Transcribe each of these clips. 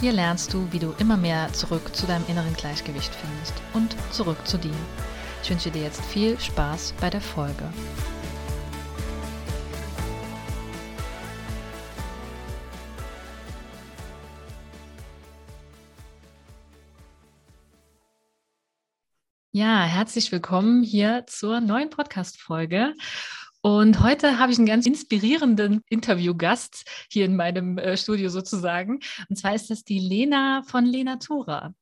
Hier lernst du, wie du immer mehr zurück zu deinem inneren Gleichgewicht findest und zurück zu dir. Ich wünsche dir jetzt viel Spaß bei der Folge. Ja, herzlich willkommen hier zur neuen Podcast-Folge. Und heute habe ich einen ganz inspirierenden Interviewgast hier in meinem äh, Studio sozusagen. Und zwar ist das die Lena von Lena Tura.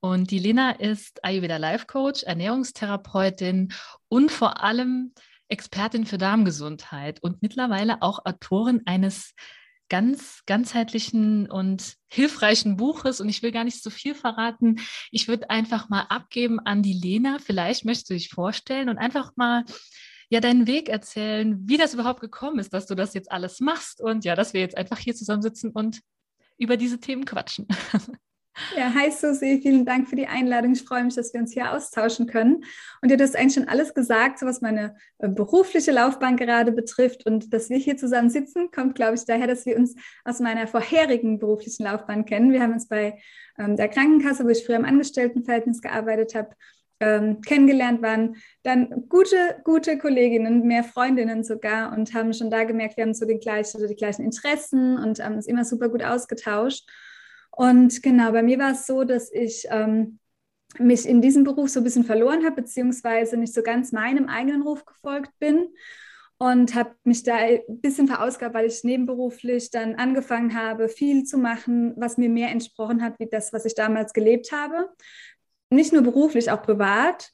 Und die Lena ist Ayurveda Life Coach, Ernährungstherapeutin und vor allem Expertin für Darmgesundheit und mittlerweile auch Autorin eines ganz ganzheitlichen und hilfreichen Buches. Und ich will gar nicht so viel verraten. Ich würde einfach mal abgeben an die Lena. Vielleicht möchtest du dich vorstellen und einfach mal ja deinen Weg erzählen, wie das überhaupt gekommen ist, dass du das jetzt alles machst und ja, dass wir jetzt einfach hier zusammensitzen und über diese Themen quatschen. Ja, hi Susi, vielen Dank für die Einladung. Ich freue mich, dass wir uns hier austauschen können. Und du hast eigentlich schon alles gesagt, was meine äh, berufliche Laufbahn gerade betrifft. Und dass wir hier zusammen sitzen, kommt, glaube ich, daher, dass wir uns aus meiner vorherigen beruflichen Laufbahn kennen. Wir haben uns bei ähm, der Krankenkasse, wo ich früher im Angestelltenverhältnis gearbeitet habe, ähm, kennengelernt, waren dann gute, gute Kolleginnen, mehr Freundinnen sogar und haben schon da gemerkt, wir haben so den gleichen, die gleichen Interessen und haben uns immer super gut ausgetauscht. Und genau, bei mir war es so, dass ich ähm, mich in diesem Beruf so ein bisschen verloren habe, beziehungsweise nicht so ganz meinem eigenen Ruf gefolgt bin und habe mich da ein bisschen verausgabt, weil ich nebenberuflich dann angefangen habe, viel zu machen, was mir mehr entsprochen hat, wie das, was ich damals gelebt habe nicht nur beruflich, auch privat.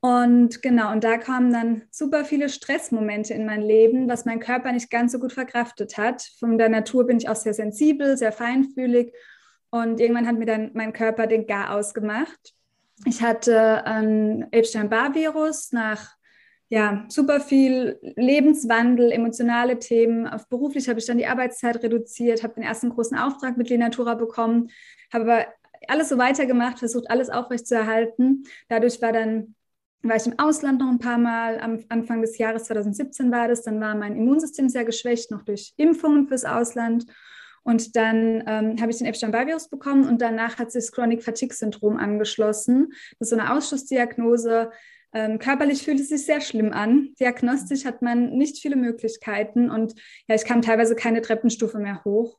Und genau, und da kamen dann super viele Stressmomente in mein Leben, was mein Körper nicht ganz so gut verkraftet hat. Von der Natur bin ich auch sehr sensibel, sehr feinfühlig. Und irgendwann hat mir dann mein Körper den Gar ausgemacht. Ich hatte ein Epstein-Barr-Virus nach ja, super viel Lebenswandel, emotionale Themen. Auf beruflich habe ich dann die Arbeitszeit reduziert, habe den ersten großen Auftrag mit Lenatura bekommen, habe aber alles so weitergemacht, versucht alles aufrechtzuerhalten. Dadurch war dann war ich im Ausland noch ein paar Mal. Am Anfang des Jahres 2017 war das. Dann war mein Immunsystem sehr geschwächt, noch durch Impfungen fürs Ausland. Und dann ähm, habe ich den Epstein-Barr-Virus bekommen und danach hat sich das Chronic Fatigue-Syndrom angeschlossen. Das ist so eine Ausschussdiagnose. Ähm, körperlich fühlt es sich sehr schlimm an. Diagnostisch hat man nicht viele Möglichkeiten und ja, ich kam teilweise keine Treppenstufe mehr hoch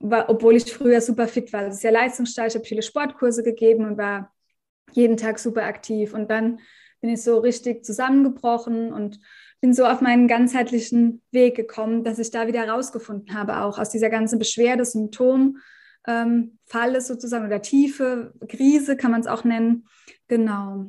obwohl ich früher super fit war. Das ist ja leistungsstark, ich habe viele Sportkurse gegeben und war jeden Tag super aktiv. Und dann bin ich so richtig zusammengebrochen und bin so auf meinen ganzheitlichen Weg gekommen, dass ich da wieder herausgefunden habe, auch aus dieser ganzen Beschwerde, Symptom, ähm, Falle sozusagen oder tiefe Krise kann man es auch nennen. Genau.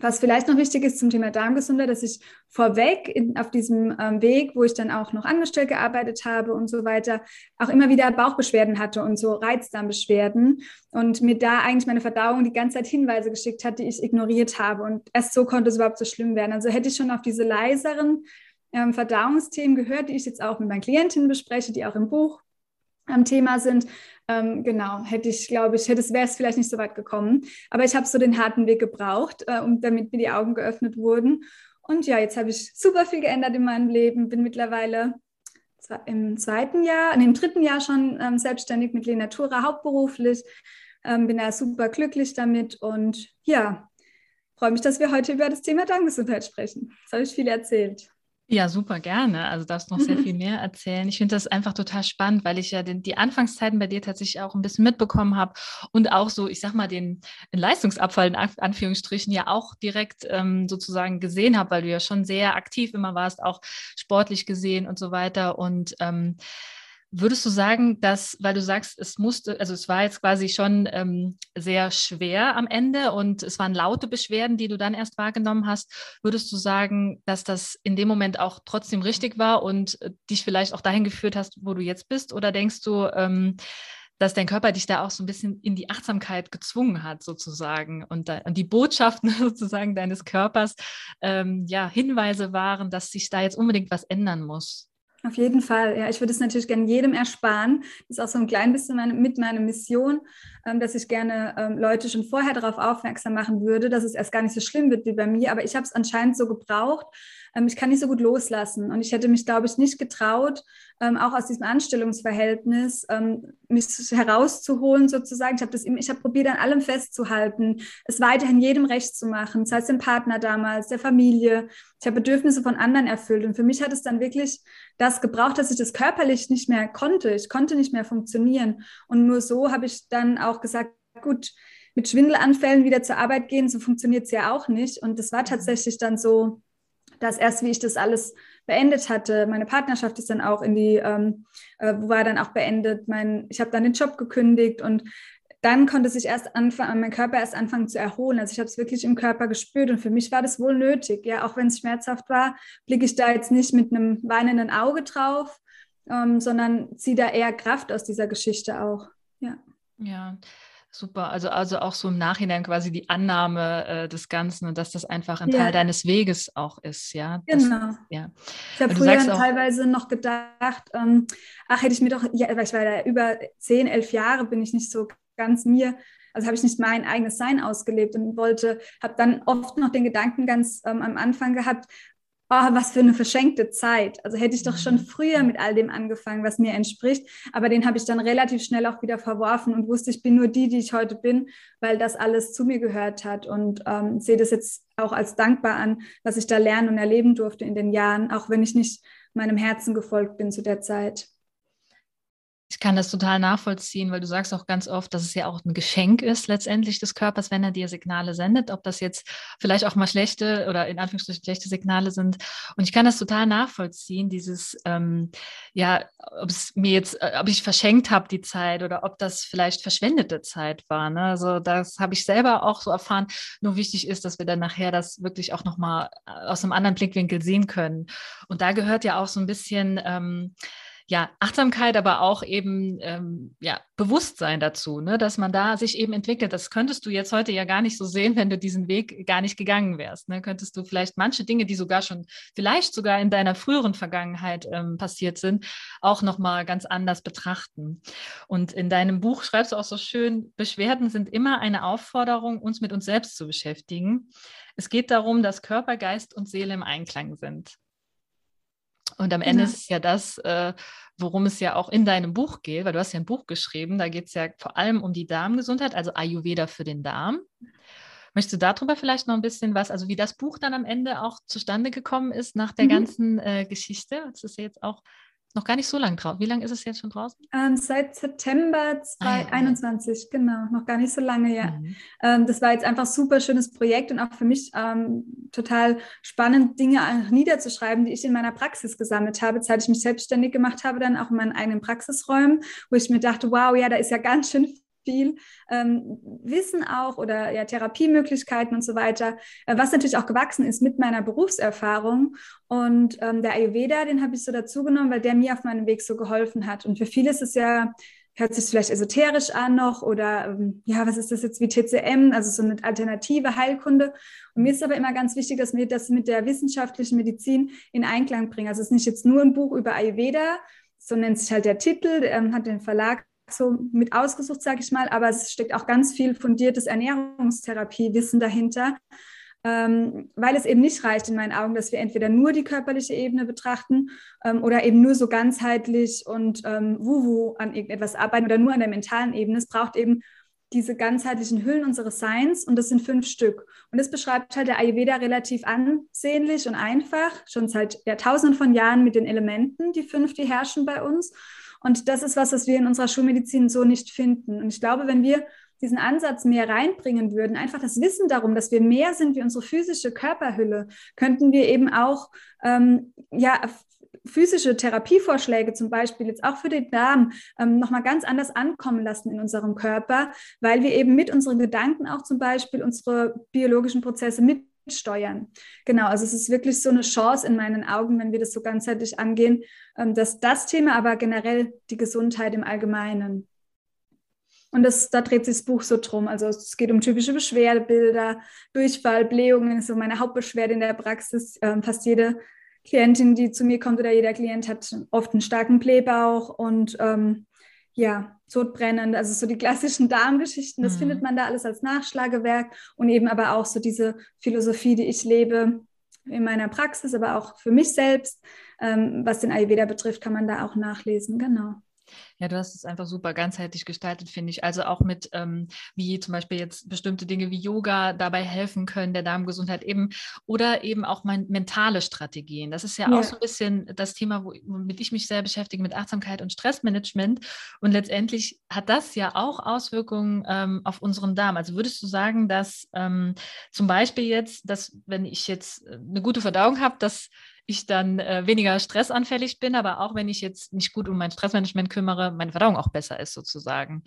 Was vielleicht noch wichtig ist zum Thema Darmgesundheit, dass ich vorweg in, auf diesem ähm, Weg, wo ich dann auch noch angestellt gearbeitet habe und so weiter, auch immer wieder Bauchbeschwerden hatte und so Reizdarmbeschwerden und mir da eigentlich meine Verdauung die ganze Zeit Hinweise geschickt hat, die ich ignoriert habe. Und erst so konnte es überhaupt so schlimm werden. Also hätte ich schon auf diese leiseren ähm, Verdauungsthemen gehört, die ich jetzt auch mit meinen Klientinnen bespreche, die auch im Buch am Thema sind, ähm, genau, hätte ich, glaube ich, hätte es wäre es vielleicht nicht so weit gekommen. Aber ich habe so den harten Weg gebraucht, äh, damit mir die Augen geöffnet wurden. Und ja, jetzt habe ich super viel geändert in meinem Leben. Bin mittlerweile im zweiten Jahr, in dem dritten Jahr schon ähm, selbstständig mit Lenatura, hauptberuflich. Ähm, bin da super glücklich damit und ja, freue mich, dass wir heute über das Thema Darmgesundheit sprechen. Das habe ich viel erzählt. Ja, super gerne. Also darfst noch sehr viel mehr erzählen. Ich finde das einfach total spannend, weil ich ja den, die Anfangszeiten bei dir tatsächlich auch ein bisschen mitbekommen habe und auch so, ich sag mal, den, den Leistungsabfall in Anführungsstrichen ja auch direkt ähm, sozusagen gesehen habe, weil du ja schon sehr aktiv immer warst, auch sportlich gesehen und so weiter. Und ähm, Würdest du sagen, dass, weil du sagst, es musste, also es war jetzt quasi schon ähm, sehr schwer am Ende und es waren laute Beschwerden, die du dann erst wahrgenommen hast, würdest du sagen, dass das in dem Moment auch trotzdem richtig war und äh, dich vielleicht auch dahin geführt hast, wo du jetzt bist? Oder denkst du, ähm, dass dein Körper dich da auch so ein bisschen in die Achtsamkeit gezwungen hat, sozusagen. Und, da, und die Botschaften sozusagen deines Körpers ähm, ja Hinweise waren, dass sich da jetzt unbedingt was ändern muss. Auf jeden Fall, ja. Ich würde es natürlich gerne jedem ersparen. Das ist auch so ein klein bisschen meine, mit meiner Mission, dass ich gerne ähm, Leute schon vorher darauf aufmerksam machen würde, dass es erst gar nicht so schlimm wird wie bei mir. Aber ich habe es anscheinend so gebraucht, ähm, ich kann nicht so gut loslassen. Und ich hätte mich, glaube ich, nicht getraut, ähm, auch aus diesem Anstellungsverhältnis ähm, mich herauszuholen sozusagen. Ich habe habe probiert, an allem festzuhalten, es weiterhin jedem recht zu machen, das heißt dem Partner damals, der Familie. Ich habe Bedürfnisse von anderen erfüllt. Und für mich hat es dann wirklich das gebraucht, dass ich das körperlich nicht mehr konnte. Ich konnte nicht mehr funktionieren. Und nur so habe ich dann auch gesagt, gut, mit Schwindelanfällen wieder zur Arbeit gehen, so funktioniert es ja auch nicht. Und das war tatsächlich dann so, dass erst wie ich das alles beendet hatte, meine Partnerschaft ist dann auch in die, ähm, äh, war dann auch beendet, mein, ich habe dann den Job gekündigt und dann konnte sich erst anfangen, mein Körper erst anfangen zu erholen. Also ich habe es wirklich im Körper gespürt und für mich war das wohl nötig. Ja, auch wenn es schmerzhaft war, blicke ich da jetzt nicht mit einem weinenden Auge drauf, ähm, sondern ziehe da eher Kraft aus dieser Geschichte auch. Ja. Ja, Super, also, also auch so im Nachhinein quasi die Annahme äh, des Ganzen und dass das einfach ein ja. Teil deines Weges auch ist, ja. Das, genau. Ja. Ich habe früher teilweise noch gedacht, ähm, ach, hätte ich mir doch, ja, weil ich war da über zehn, elf Jahre, bin ich nicht so ganz mir, also habe ich nicht mein eigenes Sein ausgelebt und wollte, habe dann oft noch den Gedanken ganz ähm, am Anfang gehabt, oh, was für eine verschenkte Zeit. Also hätte ich doch schon mhm. früher mit all dem angefangen, was mir entspricht. Aber den habe ich dann relativ schnell auch wieder verworfen und wusste, ich bin nur die, die ich heute bin, weil das alles zu mir gehört hat. Und ähm, sehe das jetzt auch als dankbar an, was ich da lernen und erleben durfte in den Jahren, auch wenn ich nicht meinem Herzen gefolgt bin zu der Zeit. Ich kann das total nachvollziehen, weil du sagst auch ganz oft, dass es ja auch ein Geschenk ist letztendlich des Körpers, wenn er dir Signale sendet, ob das jetzt vielleicht auch mal schlechte oder in Anführungsstrichen schlechte Signale sind. Und ich kann das total nachvollziehen, dieses, ähm, ja, ob es mir jetzt, äh, ob ich verschenkt habe die Zeit oder ob das vielleicht verschwendete Zeit war. Ne? Also das habe ich selber auch so erfahren. Nur wichtig ist, dass wir dann nachher das wirklich auch nochmal äh, aus einem anderen Blickwinkel sehen können. Und da gehört ja auch so ein bisschen, ähm, ja, Achtsamkeit, aber auch eben ähm, ja, Bewusstsein dazu, ne? dass man da sich eben entwickelt. Das könntest du jetzt heute ja gar nicht so sehen, wenn du diesen Weg gar nicht gegangen wärst. Ne? Könntest du vielleicht manche Dinge, die sogar schon, vielleicht sogar in deiner früheren Vergangenheit ähm, passiert sind, auch nochmal ganz anders betrachten. Und in deinem Buch schreibst du auch so schön, Beschwerden sind immer eine Aufforderung, uns mit uns selbst zu beschäftigen. Es geht darum, dass Körper, Geist und Seele im Einklang sind. Und am Ende genau. ist es ja das, äh, worum es ja auch in deinem Buch geht, weil du hast ja ein Buch geschrieben, da geht es ja vor allem um die Darmgesundheit, also Ayurveda für den Darm. Möchtest du darüber vielleicht noch ein bisschen was, also wie das Buch dann am Ende auch zustande gekommen ist nach der mhm. ganzen äh, Geschichte? Das ist ja jetzt auch noch gar nicht so lange draußen. Wie lange ist es jetzt schon draußen? Ähm, seit September 2021, ah, ja. genau, noch gar nicht so lange, ja. Mhm. Ähm, das war jetzt einfach ein super schönes Projekt und auch für mich ähm, total spannend, Dinge niederzuschreiben, die ich in meiner Praxis gesammelt habe, seit ich mich selbstständig gemacht habe, dann auch in meinen eigenen Praxisräumen, wo ich mir dachte, wow, ja, da ist ja ganz schön viel ähm, Wissen auch oder ja, Therapiemöglichkeiten und so weiter, äh, was natürlich auch gewachsen ist mit meiner Berufserfahrung. Und ähm, der Ayurveda, den habe ich so dazu genommen, weil der mir auf meinem Weg so geholfen hat. Und für viele ist es ja hört sich vielleicht esoterisch an noch oder ähm, ja, was ist das jetzt wie TCM, also so eine alternative Heilkunde. Und mir ist aber immer ganz wichtig, dass wir das mit der wissenschaftlichen Medizin in Einklang bringen. Also es ist nicht jetzt nur ein Buch über Ayurveda, so nennt sich halt der Titel, ähm, hat den Verlag so mit ausgesucht, sage ich mal, aber es steckt auch ganz viel fundiertes Ernährungstherapiewissen dahinter, ähm, weil es eben nicht reicht in meinen Augen, dass wir entweder nur die körperliche Ebene betrachten ähm, oder eben nur so ganzheitlich und ähm, wuhu an irgendetwas arbeiten oder nur an der mentalen Ebene. Es braucht eben diese ganzheitlichen Hüllen unseres Seins und das sind fünf Stück. Und das beschreibt halt der Ayurveda relativ ansehnlich und einfach, schon seit Jahrtausenden von Jahren mit den Elementen, die fünf, die herrschen bei uns. Und das ist was, was wir in unserer Schulmedizin so nicht finden. Und ich glaube, wenn wir diesen Ansatz mehr reinbringen würden, einfach das Wissen darum, dass wir mehr sind wie unsere physische Körperhülle, könnten wir eben auch ähm, ja, physische Therapievorschläge zum Beispiel jetzt auch für den Darm ähm, nochmal ganz anders ankommen lassen in unserem Körper, weil wir eben mit unseren Gedanken auch zum Beispiel unsere biologischen Prozesse mit steuern. Genau, also es ist wirklich so eine Chance in meinen Augen, wenn wir das so ganzheitlich angehen, ähm, dass das Thema, aber generell die Gesundheit im Allgemeinen. Und das, da dreht sich das Buch so drum. Also es geht um typische Beschwerdebilder, Durchfall, Blähungen, so meine Hauptbeschwerde in der Praxis. Ähm, fast jede Klientin, die zu mir kommt oder jeder Klient hat oft einen starken Blähbauch und ähm, ja, Sodbrennen, also so die klassischen Darmgeschichten, das mhm. findet man da alles als Nachschlagewerk und eben aber auch so diese Philosophie, die ich lebe in meiner Praxis, aber auch für mich selbst, ähm, was den Ayurveda betrifft, kann man da auch nachlesen, genau. Ja, du hast es einfach super ganzheitlich gestaltet, finde ich. Also auch mit, ähm, wie zum Beispiel jetzt bestimmte Dinge wie Yoga dabei helfen können, der Darmgesundheit eben, oder eben auch mein, mentale Strategien. Das ist ja, ja, auch so ein bisschen das Thema, womit ich mich sehr beschäftige, mit Achtsamkeit und Stressmanagement. Und letztendlich hat das ja auch Auswirkungen ähm, auf unseren Darm. Also würdest du sagen, dass ähm, zum Beispiel jetzt, dass wenn ich jetzt äh, eine gute Verdauung habe, dass ich dann äh, weniger stressanfällig bin, aber auch wenn ich jetzt nicht gut um mein Stressmanagement kümmere, meine Verdauung auch besser ist sozusagen.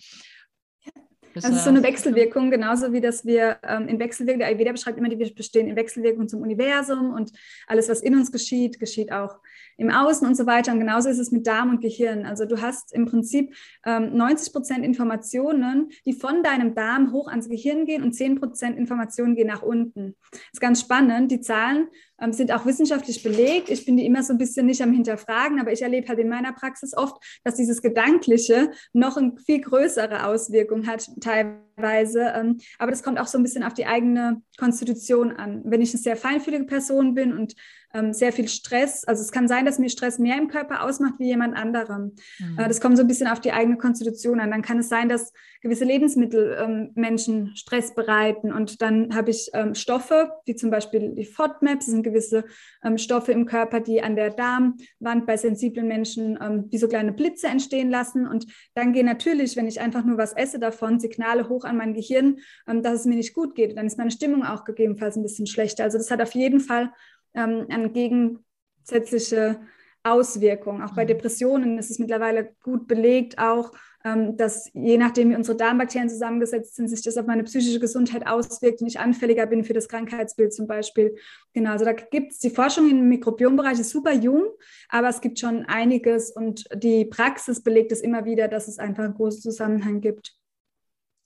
Das also ist so eine Wechselwirkung, genauso wie dass wir ähm, in Wechselwirkung, der Ayurveda beschreibt immer, die wir bestehen in Wechselwirkung zum Universum und alles, was in uns geschieht, geschieht auch im Außen und so weiter. Und genauso ist es mit Darm und Gehirn. Also du hast im Prinzip ähm, 90 Prozent Informationen, die von deinem Darm hoch ans Gehirn gehen und 10 Prozent Informationen gehen nach unten. Das ist ganz spannend. Die Zahlen ähm, sind auch wissenschaftlich belegt. Ich bin die immer so ein bisschen nicht am Hinterfragen, aber ich erlebe halt in meiner Praxis oft, dass dieses Gedankliche noch eine viel größere Auswirkung hat, teilweise. Ähm, aber das kommt auch so ein bisschen auf die eigene Konstitution an. Wenn ich eine sehr feinfühlige Person bin und sehr viel Stress. Also es kann sein, dass mir Stress mehr im Körper ausmacht wie jemand anderem. Mhm. Äh, das kommt so ein bisschen auf die eigene Konstitution an. Dann kann es sein, dass gewisse Lebensmittel ähm, Menschen Stress bereiten. Und dann habe ich ähm, Stoffe, wie zum Beispiel die FODMAPs, das sind gewisse ähm, Stoffe im Körper, die an der Darmwand bei sensiblen Menschen ähm, wie so kleine Blitze entstehen lassen. Und dann gehen natürlich, wenn ich einfach nur was esse davon, Signale hoch an mein Gehirn, ähm, dass es mir nicht gut geht. Dann ist meine Stimmung auch gegebenenfalls ein bisschen schlechter. Also das hat auf jeden Fall ähm, eine gegensätzliche Auswirkung. Auch bei mhm. Depressionen ist es mittlerweile gut belegt, auch ähm, dass je nachdem, wie unsere Darmbakterien zusammengesetzt sind, sich das auf meine psychische Gesundheit auswirkt und ich anfälliger bin für das Krankheitsbild zum Beispiel. Genau, also da gibt es die Forschung im Mikrobiombereich ist super jung, aber es gibt schon einiges und die Praxis belegt es immer wieder, dass es einfach einen großen Zusammenhang gibt.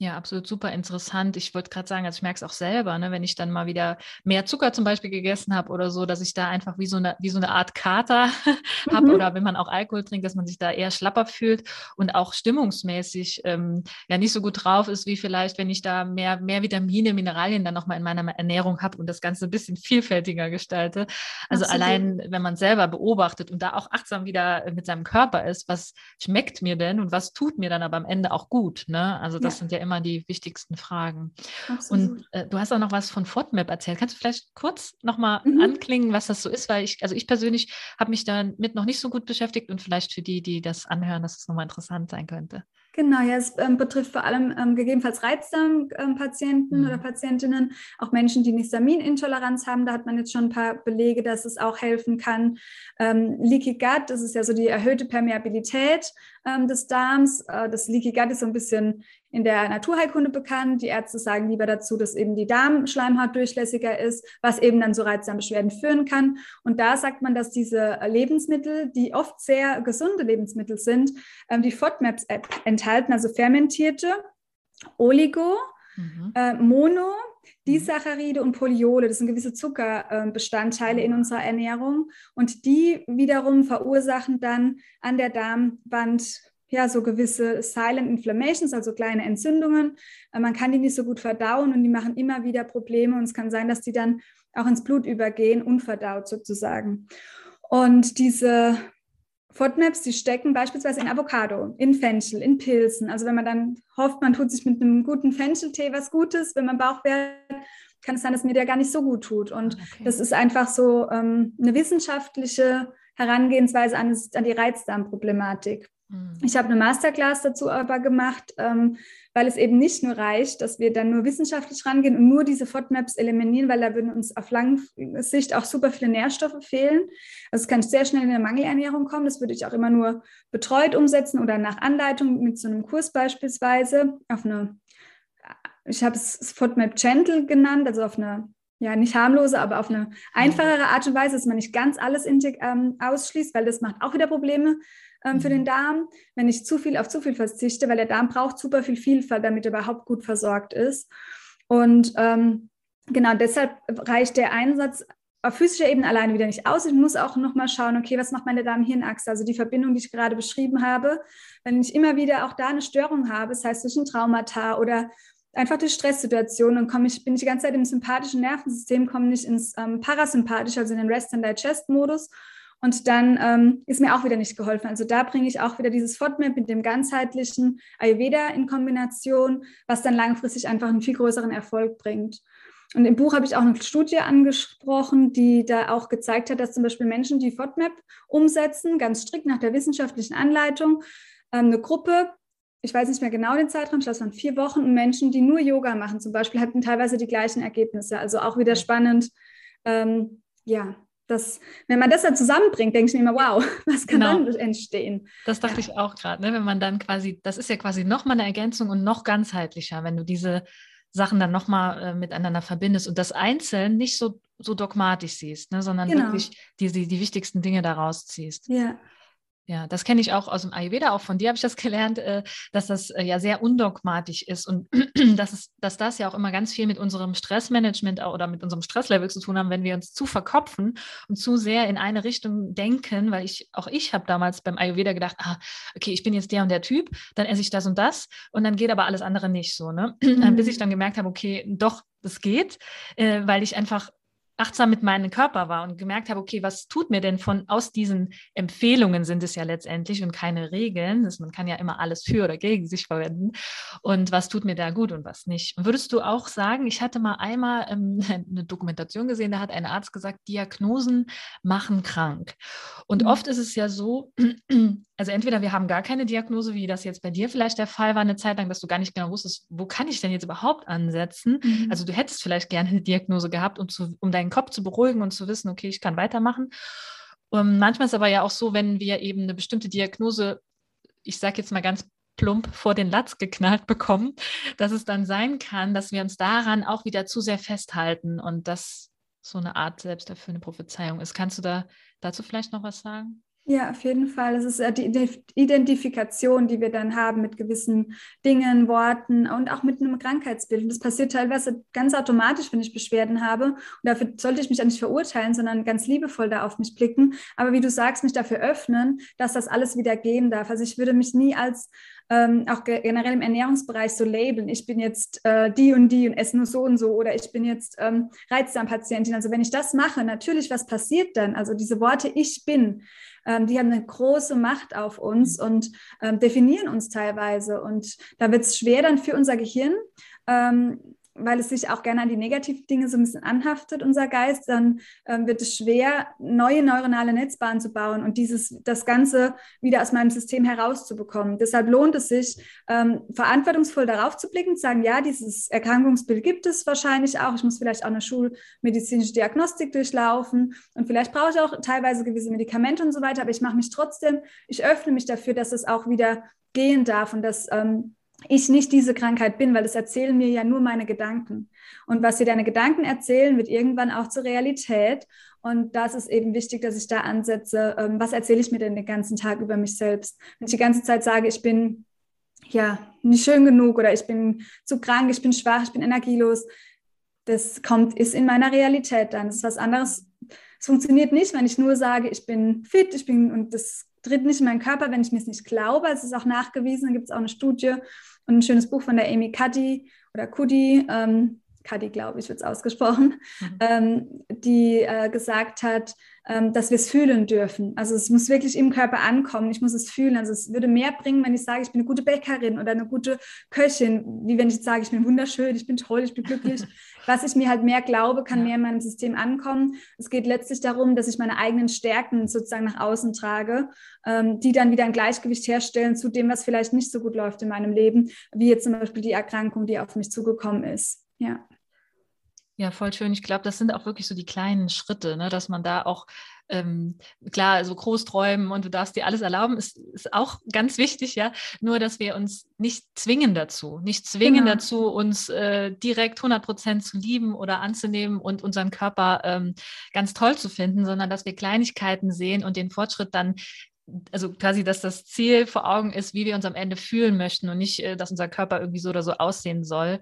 Ja, absolut super interessant. Ich wollte gerade sagen, also ich merke es auch selber, ne, wenn ich dann mal wieder mehr Zucker zum Beispiel gegessen habe oder so, dass ich da einfach wie so eine, wie so eine Art Kater mhm. habe oder wenn man auch Alkohol trinkt, dass man sich da eher schlapper fühlt und auch stimmungsmäßig ähm, ja nicht so gut drauf ist, wie vielleicht, wenn ich da mehr, mehr Vitamine, Mineralien dann nochmal in meiner Ernährung habe und das Ganze ein bisschen vielfältiger gestalte. Also absolut. allein, wenn man selber beobachtet und da auch achtsam wieder mit seinem Körper ist, was schmeckt mir denn und was tut mir dann aber am Ende auch gut. Ne? Also das ja. sind ja immer die wichtigsten Fragen. Absolut. Und äh, du hast auch noch was von FODMAP erzählt. Kannst du vielleicht kurz nochmal mhm. anklingen, was das so ist? Weil ich, also ich persönlich habe mich damit noch nicht so gut beschäftigt und vielleicht für die, die das anhören, dass es nochmal interessant sein könnte. Genau, ja, es ähm, betrifft vor allem ähm, gegebenenfalls Reizdarmpatienten mhm. oder Patientinnen, auch Menschen, die eine Histaminintoleranz haben. Da hat man jetzt schon ein paar Belege, dass es auch helfen kann. Ähm, Leaky Gut, das ist ja so die erhöhte Permeabilität ähm, des Darms. Äh, das Leaky Gut ist so ein bisschen in der Naturheilkunde bekannt. Die Ärzte sagen lieber dazu, dass eben die Darmschleimhaut durchlässiger ist, was eben dann zu Reizdarmbeschwerden führen kann. Und da sagt man, dass diese Lebensmittel, die oft sehr gesunde Lebensmittel sind, ähm, die FODMAPs enthalten, also fermentierte Oligo, mhm. äh, Mono, Disaccharide und Polyole, das sind gewisse Zuckerbestandteile in unserer Ernährung und die wiederum verursachen dann an der Darmwand ja, so gewisse Silent Inflammations, also kleine Entzündungen. Äh, man kann die nicht so gut verdauen und die machen immer wieder Probleme und es kann sein, dass die dann auch ins Blut übergehen, unverdaut sozusagen. Und diese FODMAPs, die stecken beispielsweise in Avocado, in Fenchel, in Pilzen. Also wenn man dann hofft, man tut sich mit einem guten Fencheltee was Gutes, wenn man Bauchweh kann es sein, dass mir der gar nicht so gut tut. Und okay. das ist einfach so ähm, eine wissenschaftliche Herangehensweise an, an die Reizdarmproblematik. Mhm. Ich habe eine Masterclass dazu aber gemacht, ähm, weil es eben nicht nur reicht, dass wir dann nur wissenschaftlich rangehen und nur diese FODMAPs eliminieren, weil da würden uns auf lange Sicht auch super viele Nährstoffe fehlen. Also es kann sehr schnell in eine Mangelernährung kommen. Das würde ich auch immer nur betreut umsetzen oder nach Anleitung mit so einem Kurs beispielsweise auf eine, ich habe es FODMAP Gentle genannt, also auf eine ja, nicht harmlose, aber auf eine einfachere Art und Weise, dass man nicht ganz alles ähm, ausschließt, weil das macht auch wieder Probleme ähm, für den mhm. Darm, wenn ich zu viel auf zu viel verzichte, weil der Darm braucht super viel Vielfalt, damit er überhaupt gut versorgt ist. Und ähm, genau deshalb reicht der Einsatz auf physischer Ebene alleine wieder nicht aus. Ich muss auch nochmal schauen, okay, was macht meine Darm-Hirn-Achse? Also die Verbindung, die ich gerade beschrieben habe. Wenn ich immer wieder auch da eine Störung habe, das heißt ein Traumata oder einfach durch Stresssituationen, dann komme ich, bin ich die ganze Zeit im sympathischen Nervensystem, komme nicht ins ähm, parasympathische, also in den Rest-and-Digest-Modus. Und dann ähm, ist mir auch wieder nicht geholfen. Also da bringe ich auch wieder dieses FODMAP mit dem ganzheitlichen Ayurveda in Kombination, was dann langfristig einfach einen viel größeren Erfolg bringt. Und im Buch habe ich auch eine Studie angesprochen, die da auch gezeigt hat, dass zum Beispiel Menschen, die FODMAP umsetzen, ganz strikt nach der wissenschaftlichen Anleitung, ähm, eine Gruppe, ich weiß nicht mehr genau den Zeitraum, ich glaube, es waren vier Wochen, und Menschen, die nur Yoga machen zum Beispiel, hatten teilweise die gleichen Ergebnisse. Also auch wieder spannend. Ähm, ja, das, wenn man das dann zusammenbringt, denke ich mir immer, wow, was kann genau. dann entstehen? Das dachte ja. ich auch gerade, ne? wenn man dann quasi, das ist ja quasi nochmal eine Ergänzung und noch ganzheitlicher, wenn du diese Sachen dann nochmal äh, miteinander verbindest und das einzeln nicht so, so dogmatisch siehst, ne, sondern genau. wirklich die, die, die wichtigsten Dinge daraus ziehst. Ja. Ja, das kenne ich auch aus dem Ayurveda, auch von dir habe ich das gelernt, äh, dass das äh, ja sehr undogmatisch ist und dass, es, dass das ja auch immer ganz viel mit unserem Stressmanagement oder mit unserem Stresslevel zu tun haben, wenn wir uns zu verkopfen und zu sehr in eine Richtung denken, weil ich, auch ich habe damals beim Ayurveda gedacht, ah, okay, ich bin jetzt der und der Typ, dann esse ich das und das und dann geht aber alles andere nicht so, ne? Mhm. Bis ich dann gemerkt habe, okay, doch, das geht, äh, weil ich einfach achtsam mit meinem Körper war und gemerkt habe, okay, was tut mir denn von aus diesen Empfehlungen sind es ja letztendlich und keine Regeln. Das, man kann ja immer alles für oder gegen sich verwenden. Und was tut mir da gut und was nicht? Würdest du auch sagen, ich hatte mal einmal ähm, eine Dokumentation gesehen, da hat ein Arzt gesagt, Diagnosen machen krank. Und mhm. oft ist es ja so, also entweder wir haben gar keine Diagnose, wie das jetzt bei dir vielleicht der Fall war, eine Zeit lang, dass du gar nicht genau wusstest, wo kann ich denn jetzt überhaupt ansetzen? Mhm. Also du hättest vielleicht gerne eine Diagnose gehabt, um, zu, um deinen Kopf zu beruhigen und zu wissen, okay, ich kann weitermachen. Und manchmal ist aber ja auch so, wenn wir eben eine bestimmte Diagnose, ich sage jetzt mal ganz plump vor den Latz geknallt bekommen, dass es dann sein kann, dass wir uns daran auch wieder zu sehr festhalten und das so eine Art selbsterfüllende Prophezeiung ist. Kannst du da dazu vielleicht noch was sagen? Ja, auf jeden Fall. Es ist die Identifikation, die wir dann haben mit gewissen Dingen, Worten und auch mit einem Krankheitsbild. Und das passiert teilweise ganz automatisch, wenn ich Beschwerden habe. Und dafür sollte ich mich auch nicht verurteilen, sondern ganz liebevoll da auf mich blicken. Aber wie du sagst, mich dafür öffnen, dass das alles wieder gehen darf. Also ich würde mich nie als ähm, auch generell im Ernährungsbereich so labeln. Ich bin jetzt äh, die und die und esse nur so und so oder ich bin jetzt ähm, Reizdarmpatientin. Also wenn ich das mache, natürlich, was passiert dann? Also diese Worte ich bin, ähm, die haben eine große Macht auf uns mhm. und ähm, definieren uns teilweise. Und da wird es schwer dann für unser Gehirn, ähm, weil es sich auch gerne an die negativen Dinge so ein bisschen anhaftet, unser Geist, dann ähm, wird es schwer, neue neuronale Netzbahnen zu bauen und dieses, das Ganze wieder aus meinem System herauszubekommen. Deshalb lohnt es sich, ähm, verantwortungsvoll darauf zu blicken, zu sagen, ja, dieses Erkrankungsbild gibt es wahrscheinlich auch. Ich muss vielleicht auch eine schulmedizinische Diagnostik durchlaufen und vielleicht brauche ich auch teilweise gewisse Medikamente und so weiter, aber ich mache mich trotzdem, ich öffne mich dafür, dass es auch wieder gehen darf und dass ähm, ich nicht diese Krankheit bin, weil es erzählen mir ja nur meine Gedanken. Und was dir deine Gedanken erzählen, wird irgendwann auch zur Realität. Und das ist eben wichtig, dass ich da ansetze, ähm, was erzähle ich mir denn den ganzen Tag über mich selbst? Wenn ich die ganze Zeit sage, ich bin ja nicht schön genug oder ich bin zu krank, ich bin schwach, ich bin energielos, das kommt, ist in meiner Realität dann. Das ist was anderes. Es funktioniert nicht, wenn ich nur sage, ich bin fit, ich bin und das tritt nicht in meinen Körper, wenn ich mir es nicht glaube. Es ist auch nachgewiesen, da gibt es auch eine Studie und ein schönes Buch von der Amy Cuddy oder Cuddy, ähm, Cuddy, glaube ich, wird es ausgesprochen, mhm. ähm, die äh, gesagt hat, dass wir es fühlen dürfen. Also es muss wirklich im Körper ankommen. Ich muss es fühlen. Also es würde mehr bringen, wenn ich sage, ich bin eine gute Bäckerin oder eine gute Köchin, wie wenn ich sage, ich bin wunderschön, ich bin toll, ich bin glücklich. Was ich mir halt mehr glaube, kann mehr in meinem System ankommen. Es geht letztlich darum, dass ich meine eigenen Stärken sozusagen nach außen trage, ähm, die dann wieder ein Gleichgewicht herstellen zu dem, was vielleicht nicht so gut läuft in meinem Leben, wie jetzt zum Beispiel die Erkrankung, die auf mich zugekommen ist. Ja. Ja, voll schön. Ich glaube, das sind auch wirklich so die kleinen Schritte, ne, dass man da auch ähm, klar, so groß träumen und du darfst dir alles erlauben, ist, ist auch ganz wichtig, ja. Nur, dass wir uns nicht zwingen dazu, nicht zwingen genau. dazu, uns äh, direkt 100 Prozent zu lieben oder anzunehmen und unseren Körper ähm, ganz toll zu finden, sondern dass wir Kleinigkeiten sehen und den Fortschritt dann also quasi, dass das Ziel vor Augen ist, wie wir uns am Ende fühlen möchten und nicht, äh, dass unser Körper irgendwie so oder so aussehen soll,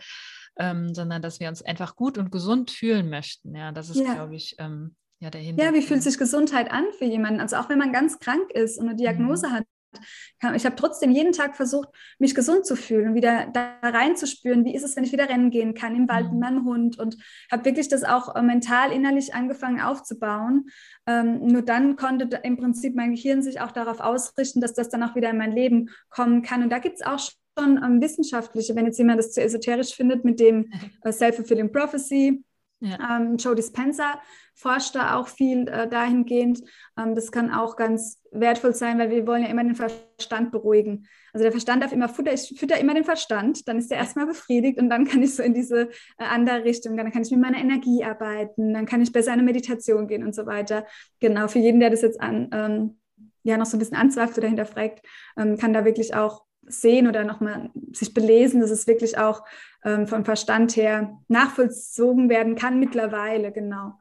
ähm, sondern dass wir uns einfach gut und gesund fühlen möchten. Ja, das ist, ja. glaube ich, ähm, ja, der Hintergrund. Ja, wie fühlt sich Gesundheit an für jemanden? Also auch wenn man ganz krank ist und eine Diagnose mhm. hat, ich habe trotzdem jeden Tag versucht, mich gesund zu fühlen und wieder da reinzuspüren, wie ist es, wenn ich wieder rennen gehen kann im Wald mit mhm. meinem Hund und habe wirklich das auch äh, mental, innerlich angefangen aufzubauen. Ähm, nur dann konnte im Prinzip mein Gehirn sich auch darauf ausrichten, dass das dann auch wieder in mein Leben kommen kann. Und da gibt es auch schon ähm, wissenschaftliche, wenn jetzt jemand das zu esoterisch findet, mit dem äh, Self-Fulfilling Prophecy, ja. Ähm, Joe Dispenza forscht da auch viel äh, dahingehend. Ähm, das kann auch ganz wertvoll sein, weil wir wollen ja immer den Verstand beruhigen. Also der Verstand darf immer futter, ich fütter immer den Verstand, dann ist er erstmal befriedigt und dann kann ich so in diese äh, andere Richtung, dann kann ich mit meiner Energie arbeiten, dann kann ich besser in eine Meditation gehen und so weiter. Genau, für jeden, der das jetzt an, ähm, ja noch so ein bisschen anzweifelt oder hinterfragt, ähm, kann da wirklich auch sehen oder nochmal sich belesen, dass es wirklich auch ähm, vom Verstand her nachvollzogen werden kann mittlerweile, genau.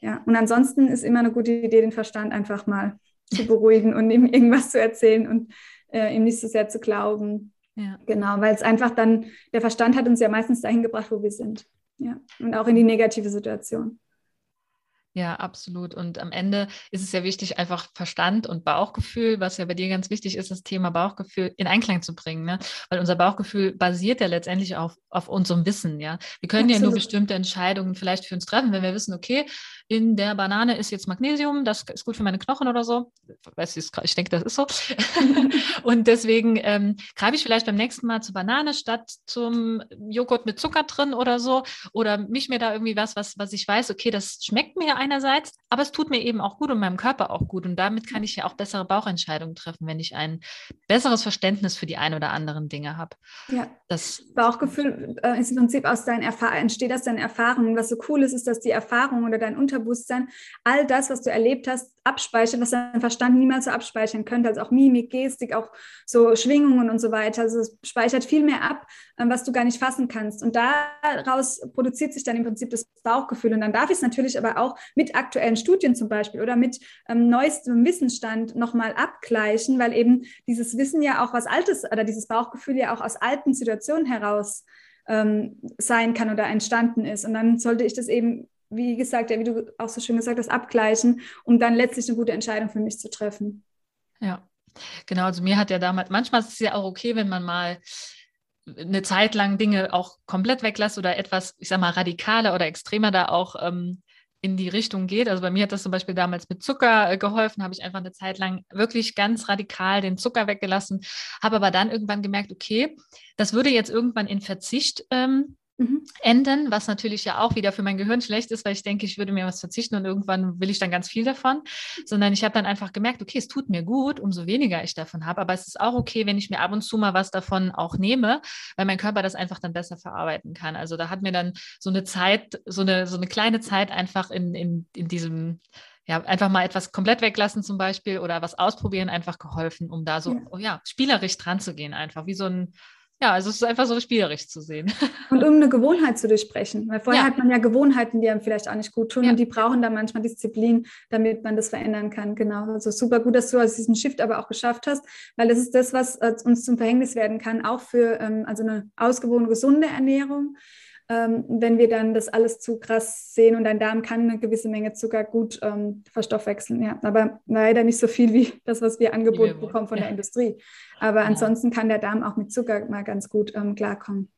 Ja, und ansonsten ist immer eine gute Idee, den Verstand einfach mal zu beruhigen und ihm irgendwas zu erzählen und äh, ihm nicht so sehr zu glauben. Ja. Genau, weil es einfach dann, der Verstand hat uns ja meistens dahin gebracht, wo wir sind. Ja, und auch in die negative Situation. Ja, absolut. Und am Ende ist es ja wichtig, einfach Verstand und Bauchgefühl, was ja bei dir ganz wichtig ist, das Thema Bauchgefühl in Einklang zu bringen. Ne? Weil unser Bauchgefühl basiert ja letztendlich auf, auf unserem Wissen. Ja, Wir können absolut. ja nur bestimmte Entscheidungen vielleicht für uns treffen, wenn wir wissen, okay, in der Banane ist jetzt Magnesium, das ist gut für meine Knochen oder so. Weiß ich, ich denke, das ist so. und deswegen ähm, greife ich vielleicht beim nächsten Mal zur Banane statt zum Joghurt mit Zucker drin oder so. Oder mich mir da irgendwie was, was, was ich weiß, okay, das schmeckt mir einerseits, aber es tut mir eben auch gut und meinem Körper auch gut. Und damit kann ich ja auch bessere Bauchentscheidungen treffen, wenn ich ein besseres Verständnis für die ein oder anderen Dinge habe. Ja. Das Bauchgefühl äh, ist im Prinzip aus deinen Erfahrungen, entsteht aus deinen Erfahrungen. Was so cool ist, ist, dass die Erfahrung oder dein Unter Unterbewusstsein all das, was du erlebt hast, abspeichert, was dein Verstand niemals so abspeichern könnte, also auch Mimik, Gestik, auch so Schwingungen und so weiter. Also es speichert viel mehr ab, ähm, was du gar nicht fassen kannst. Und daraus produziert sich dann im Prinzip das Bauchgefühl. Und dann darf ich es natürlich aber auch mit aktuellen Studien zum Beispiel oder mit ähm, neuestem Wissensstand nochmal abgleichen, weil eben dieses Wissen ja auch was Altes oder dieses Bauchgefühl ja auch aus alten Situationen heraus ähm, sein kann oder entstanden ist. Und dann sollte ich das eben wie gesagt, ja, wie du auch so schön gesagt hast, abgleichen, um dann letztlich eine gute Entscheidung für mich zu treffen. Ja, genau. Also mir hat ja damals, manchmal ist es ja auch okay, wenn man mal eine Zeit lang Dinge auch komplett weglässt oder etwas, ich sag mal, radikaler oder extremer da auch ähm, in die Richtung geht. Also bei mir hat das zum Beispiel damals mit Zucker äh, geholfen, habe ich einfach eine Zeit lang wirklich ganz radikal den Zucker weggelassen, habe aber dann irgendwann gemerkt, okay, das würde jetzt irgendwann in Verzicht ähm, Mhm. enden, was natürlich ja auch wieder für mein Gehirn schlecht ist, weil ich denke, ich würde mir was verzichten und irgendwann will ich dann ganz viel davon, sondern ich habe dann einfach gemerkt, okay, es tut mir gut, umso weniger ich davon habe, aber es ist auch okay, wenn ich mir ab und zu mal was davon auch nehme, weil mein Körper das einfach dann besser verarbeiten kann. Also da hat mir dann so eine Zeit, so eine, so eine kleine Zeit einfach in, in, in diesem ja, einfach mal etwas komplett weglassen zum Beispiel oder was ausprobieren einfach geholfen, um da so, ja. oh ja, spielerisch dran zu gehen, einfach wie so ein, ja, also es ist einfach so spielerisch zu sehen. Und um eine Gewohnheit zu durchbrechen, weil vorher ja. hat man ja Gewohnheiten, die einem vielleicht auch nicht gut tun ja. und die brauchen dann manchmal Disziplin, damit man das verändern kann. Genau, also super gut, dass du also diesen Shift aber auch geschafft hast, weil das ist das, was äh, uns zum Verhängnis werden kann, auch für ähm, also eine ausgewogene, gesunde Ernährung ähm, wenn wir dann das alles zu krass sehen und dein Darm kann eine gewisse Menge Zucker gut ähm, verstoffwechseln. Ja, aber leider nicht so viel wie das, was wir angeboten bekommen von ja. der Industrie. Aber ja. ansonsten kann der Darm auch mit Zucker mal ganz gut ähm, klarkommen.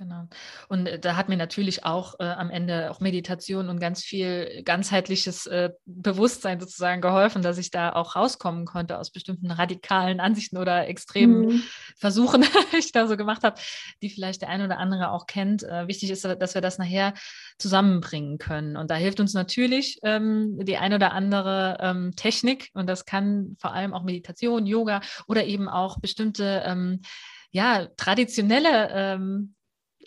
Genau. Und äh, da hat mir natürlich auch äh, am Ende auch Meditation und ganz viel ganzheitliches äh, Bewusstsein sozusagen geholfen, dass ich da auch rauskommen konnte aus bestimmten radikalen Ansichten oder extremen mhm. Versuchen, die ich da so gemacht habe, die vielleicht der eine oder andere auch kennt. Äh, wichtig ist, dass wir das nachher zusammenbringen können. Und da hilft uns natürlich ähm, die eine oder andere ähm, Technik und das kann vor allem auch Meditation, Yoga oder eben auch bestimmte ähm, ja, traditionelle ähm,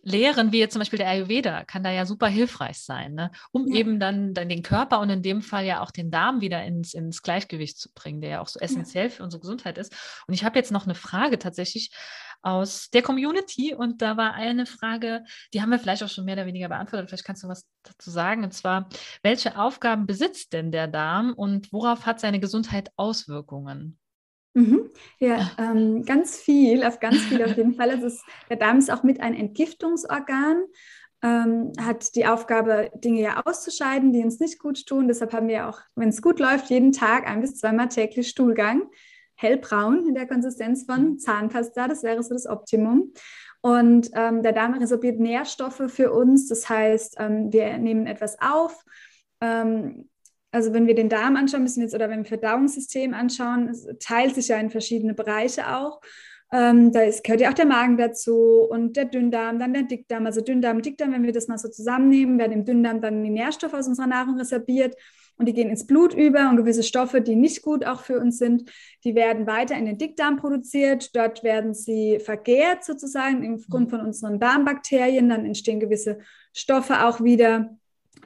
Lehren, wie jetzt zum Beispiel der Ayurveda, kann da ja super hilfreich sein, ne? um ja. eben dann, dann den Körper und in dem Fall ja auch den Darm wieder ins, ins Gleichgewicht zu bringen, der ja auch so essentiell ja. für unsere Gesundheit ist. Und ich habe jetzt noch eine Frage tatsächlich aus der Community und da war eine Frage, die haben wir vielleicht auch schon mehr oder weniger beantwortet, vielleicht kannst du was dazu sagen, und zwar, welche Aufgaben besitzt denn der Darm und worauf hat seine Gesundheit Auswirkungen? Mhm. Ja, ähm, ganz viel, auf ganz viel auf jeden Fall. Also es, der Darm ist auch mit ein Entgiftungsorgan, ähm, hat die Aufgabe, Dinge ja auszuscheiden, die uns nicht gut tun. Deshalb haben wir auch, wenn es gut läuft, jeden Tag ein bis zweimal täglich Stuhlgang. Hellbraun in der Konsistenz von Zahnpasta, das wäre so das Optimum. Und ähm, der Darm resorbiert Nährstoffe für uns, das heißt, ähm, wir nehmen etwas auf. Also wenn wir den Darm anschauen, müssen wir jetzt, oder wenn wir Verdauungssystem anschauen, es teilt sich ja in verschiedene Bereiche auch. Ähm, da ist, gehört ja auch der Magen dazu und der Dünndarm, dann der Dickdarm. Also Dünndarm, Dickdarm, wenn wir das mal so zusammennehmen, werden im Dünndarm dann die Nährstoffe aus unserer Nahrung reserviert und die gehen ins Blut über und gewisse Stoffe, die nicht gut auch für uns sind, die werden weiter in den Dickdarm produziert. Dort werden sie vergehrt sozusagen aufgrund von unseren Darmbakterien. Dann entstehen gewisse Stoffe auch wieder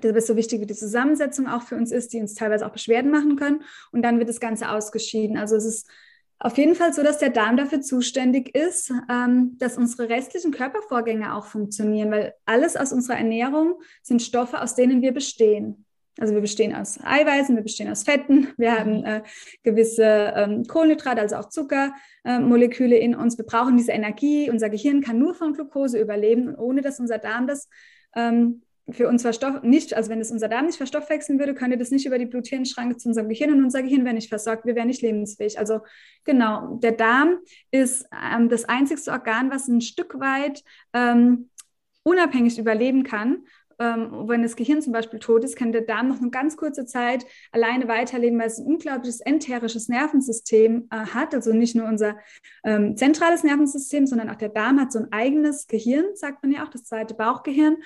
das ist so wichtig, wie die Zusammensetzung auch für uns ist, die uns teilweise auch Beschwerden machen können. Und dann wird das Ganze ausgeschieden. Also es ist auf jeden Fall so, dass der Darm dafür zuständig ist, ähm, dass unsere restlichen Körpervorgänge auch funktionieren, weil alles aus unserer Ernährung sind Stoffe, aus denen wir bestehen. Also wir bestehen aus Eiweißen, wir bestehen aus Fetten, wir haben äh, gewisse ähm, Kohlenhydrate, also auch Zuckermoleküle äh, in uns. Wir brauchen diese Energie. Unser Gehirn kann nur von Glucose überleben, ohne dass unser Darm das ähm, für uns verstoff nicht, also wenn es unser Darm nicht verstoffwechseln würde, könnte das nicht über die Blut-Hirn-Schranke zu unserem Gehirn und unser Gehirn wäre nicht versorgt, wir wären nicht lebensfähig. Also genau, der Darm ist ähm, das einzigste Organ, was ein Stück weit ähm, unabhängig überleben kann. Ähm, wenn das Gehirn zum Beispiel tot ist, kann der Darm noch eine ganz kurze Zeit alleine weiterleben, weil es ein unglaubliches enterisches Nervensystem äh, hat. Also nicht nur unser ähm, zentrales Nervensystem, sondern auch der Darm hat so ein eigenes Gehirn, sagt man ja auch, das zweite Bauchgehirn.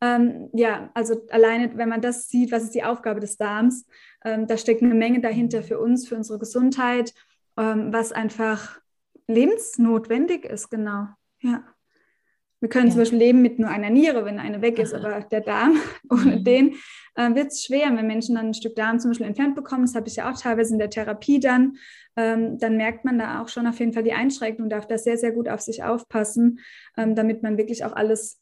Ähm, ja, also alleine, wenn man das sieht, was ist die Aufgabe des Darms, ähm, da steckt eine Menge dahinter für uns, für unsere Gesundheit, ähm, was einfach lebensnotwendig ist, genau. Ja. Wir können ja. zum Beispiel leben mit nur einer Niere, wenn eine weg ist, aber der Darm, ohne mhm. den äh, wird es schwer. Wenn Menschen dann ein Stück Darm zum Beispiel entfernt bekommen, das habe ich ja auch teilweise in der Therapie dann, ähm, dann merkt man da auch schon auf jeden Fall die Einschränkung, darf da sehr, sehr gut auf sich aufpassen, ähm, damit man wirklich auch alles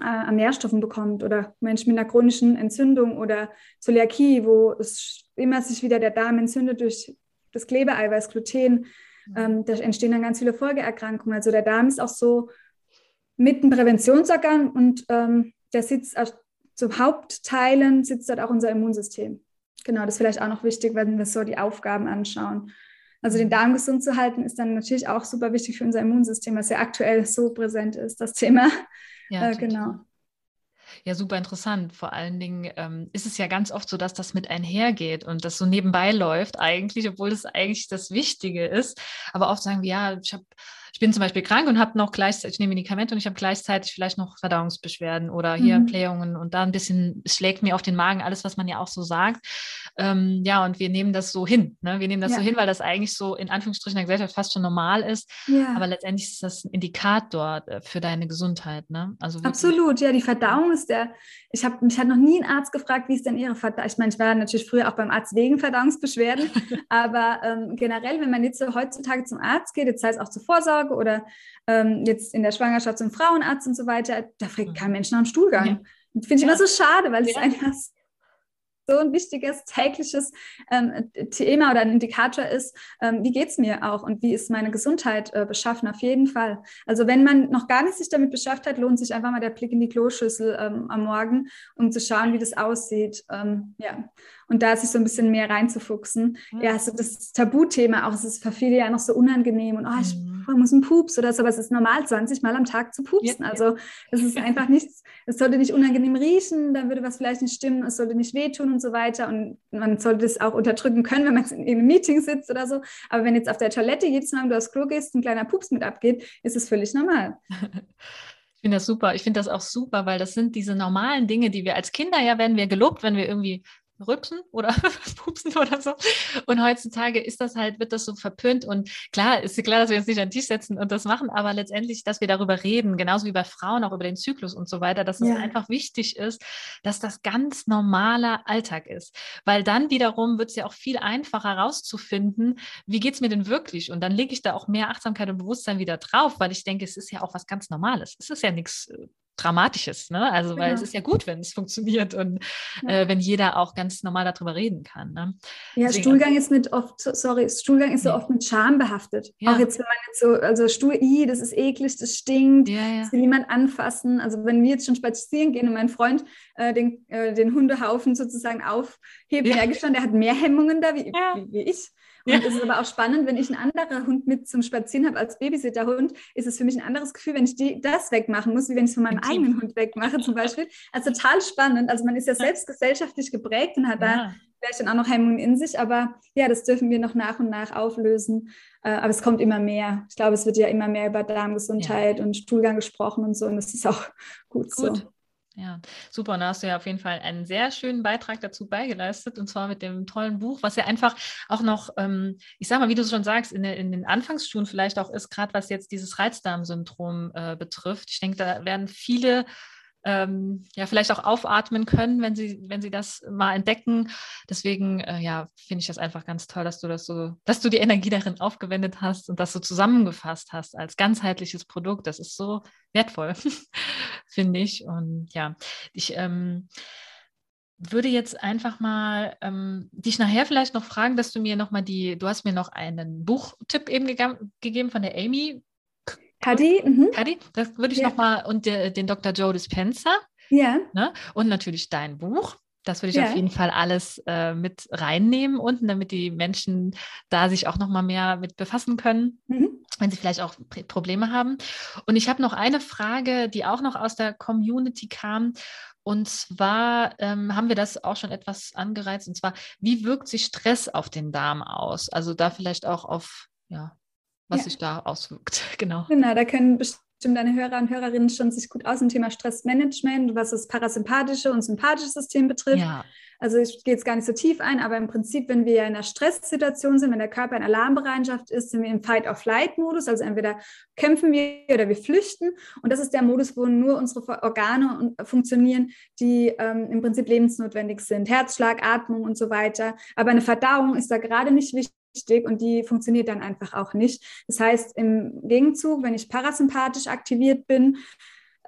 äh, an Nährstoffen bekommt oder Menschen mit einer chronischen Entzündung oder Zöliakie, wo es immer sich wieder der Darm entzündet durch das Klebeeiweiß, Gluten. Ähm, da entstehen dann ganz viele Folgeerkrankungen. Also der Darm ist auch so mit einem Präventionsorgan und ähm, der sitzt zu Hauptteilen, sitzt dort auch unser Immunsystem. Genau, das ist vielleicht auch noch wichtig, wenn wir so die Aufgaben anschauen. Also den Darm gesund zu halten, ist dann natürlich auch super wichtig für unser Immunsystem, was ja aktuell so präsent ist, das Thema. Ja, äh, genau. Ja, super interessant. Vor allen Dingen ähm, ist es ja ganz oft so, dass das mit einhergeht und das so nebenbei läuft eigentlich, obwohl das eigentlich das Wichtige ist. Aber oft sagen wir, ja, ich habe ich bin zum Beispiel krank und habe noch gleichzeitig, ich nehme Medikamente und ich habe gleichzeitig vielleicht noch Verdauungsbeschwerden oder hier mhm. Blähungen und da ein bisschen, es schlägt mir auf den Magen, alles, was man ja auch so sagt. Ähm, ja, und wir nehmen das so hin. Ne? Wir nehmen das ja. so hin, weil das eigentlich so in Anführungsstrichen der Gesellschaft fast schon normal ist. Ja. Aber letztendlich ist das ein Indikator äh, für deine Gesundheit. Ne? Also Absolut, ja, die Verdauung ist der, ich habe mich hat noch nie ein Arzt gefragt, wie ist denn ihre Verdauung? Ich meine, ich war natürlich früher auch beim Arzt wegen Verdauungsbeschwerden, aber ähm, generell, wenn man jetzt so heutzutage zum Arzt geht, jetzt heißt auch zur Vorsorge oder ähm, jetzt in der Schwangerschaft zum Frauenarzt und so weiter, da fragt mhm. kein Mensch nach dem Stuhlgang. Ja. Finde ich ja. immer so schade, weil es einfach so ein wichtiges tägliches ähm, Thema oder ein Indikator ist, ähm, wie geht es mir auch und wie ist meine Gesundheit äh, beschaffen, auf jeden Fall. Also wenn man noch gar nicht sich damit beschäftigt hat, lohnt sich einfach mal der Blick in die Kloschüssel ähm, am Morgen, um zu schauen, wie das aussieht. Ähm, ja und da sich so ein bisschen mehr reinzufuchsen. Ja, ja so das Tabuthema auch, es ist für viele ja noch so unangenehm und oh, ich mhm. muss einen Pups oder so, aber es ist normal, 20 Mal am Tag zu pupsen. Ja, also es ist einfach nichts, es sollte nicht unangenehm riechen, dann würde was vielleicht nicht stimmen, es sollte nicht wehtun und so weiter und man sollte es auch unterdrücken können, wenn man in einem Meeting sitzt oder so. Aber wenn jetzt auf der Toilette jedes Mal, wenn du aufs Klo gehst, ein kleiner Pups mit abgeht, ist es völlig normal. Ich finde das super. Ich finde das auch super, weil das sind diese normalen Dinge, die wir als Kinder ja werden wir gelobt, wenn wir irgendwie rübsen oder pupsen oder so. Und heutzutage ist das halt, wird das so verpönt. Und klar, ist klar, dass wir uns nicht an den Tisch setzen und das machen, aber letztendlich, dass wir darüber reden, genauso wie bei Frauen auch über den Zyklus und so weiter, dass es ja. einfach wichtig ist, dass das ganz normaler Alltag ist. Weil dann wiederum wird es ja auch viel einfacher herauszufinden, wie geht es mir denn wirklich? Und dann lege ich da auch mehr Achtsamkeit und Bewusstsein wieder drauf, weil ich denke, es ist ja auch was ganz Normales. Es ist ja nichts äh, Dramatisches, ne? Also, weil genau. es ist ja gut, wenn es funktioniert und ja. äh, wenn jeder auch ganz normal darüber reden kann. Ne? Ja, Deswegen, Stuhlgang ist mit oft, sorry, Stuhlgang ist so oft mit Scham behaftet. Ja. Auch jetzt, wenn man jetzt so, also Stuhl, i, das ist eklig, das stinkt, ja, das will niemand anfassen. Also wenn wir jetzt schon spazieren gehen und mein Freund äh, den, äh, den Hundehaufen sozusagen aufhebt, ja. der hat mehr Hemmungen da wie, wie, wie ich. Und es ist aber auch spannend, wenn ich einen anderen Hund mit zum Spazieren habe als Babysitterhund, ist es für mich ein anderes Gefühl, wenn ich die, das wegmachen muss, wie wenn ich es von meinem eigenen Hund wegmache zum Beispiel. Also total spannend. Also man ist ja selbst gesellschaftlich geprägt und hat ja. da vielleicht dann auch noch Hemmungen in sich, aber ja, das dürfen wir noch nach und nach auflösen. Äh, aber es kommt immer mehr. Ich glaube, es wird ja immer mehr über Darmgesundheit ja. und Stuhlgang gesprochen und so und das ist auch gut, gut. so. Ja, super. Da hast du ja auf jeden Fall einen sehr schönen Beitrag dazu beigeleistet, und zwar mit dem tollen Buch, was ja einfach auch noch, ähm, ich sag mal, wie du schon sagst, in, in den Anfangsschulen vielleicht auch ist, gerade was jetzt dieses Reizdarmsyndrom äh, betrifft. Ich denke, da werden viele ähm, ja vielleicht auch aufatmen können, wenn sie, wenn sie das mal entdecken. Deswegen, äh, ja, finde ich das einfach ganz toll, dass du das so, dass du die Energie darin aufgewendet hast und das so zusammengefasst hast als ganzheitliches Produkt. Das ist so wertvoll, finde ich. Und ja, ich ähm, würde jetzt einfach mal ähm, dich nachher vielleicht noch fragen, dass du mir noch mal die, du hast mir noch einen Buchtipp eben gegeben von der Amy Cuddy. Mhm. Cuddy, das würde ich ja. nochmal, und der, den Dr. Joe Dispenza. Ja. Ne? Und natürlich dein Buch. Das würde ich ja. auf jeden Fall alles äh, mit reinnehmen unten, damit die Menschen da sich auch nochmal mehr mit befassen können, mhm. wenn sie vielleicht auch Probleme haben. Und ich habe noch eine Frage, die auch noch aus der Community kam. Und zwar ähm, haben wir das auch schon etwas angereizt. Und zwar, wie wirkt sich Stress auf den Darm aus? Also da vielleicht auch auf ja, was ja. sich da auswirkt. Genau. Genau, da können bestimmt deine Hörer und Hörerinnen schon sich gut aus im Thema Stressmanagement, was das parasympathische und sympathische System betrifft. Ja. Also ich gehe jetzt gar nicht so tief ein, aber im Prinzip, wenn wir in einer Stresssituation sind, wenn der Körper in Alarmbereitschaft ist, sind wir im Fight-or-Flight-Modus. Also entweder kämpfen wir oder wir flüchten. Und das ist der Modus, wo nur unsere Organe funktionieren, die ähm, im Prinzip lebensnotwendig sind. Herzschlag, Atmung und so weiter. Aber eine Verdauung ist da gerade nicht wichtig wichtig und die funktioniert dann einfach auch nicht. Das heißt, im Gegenzug, wenn ich parasympathisch aktiviert bin,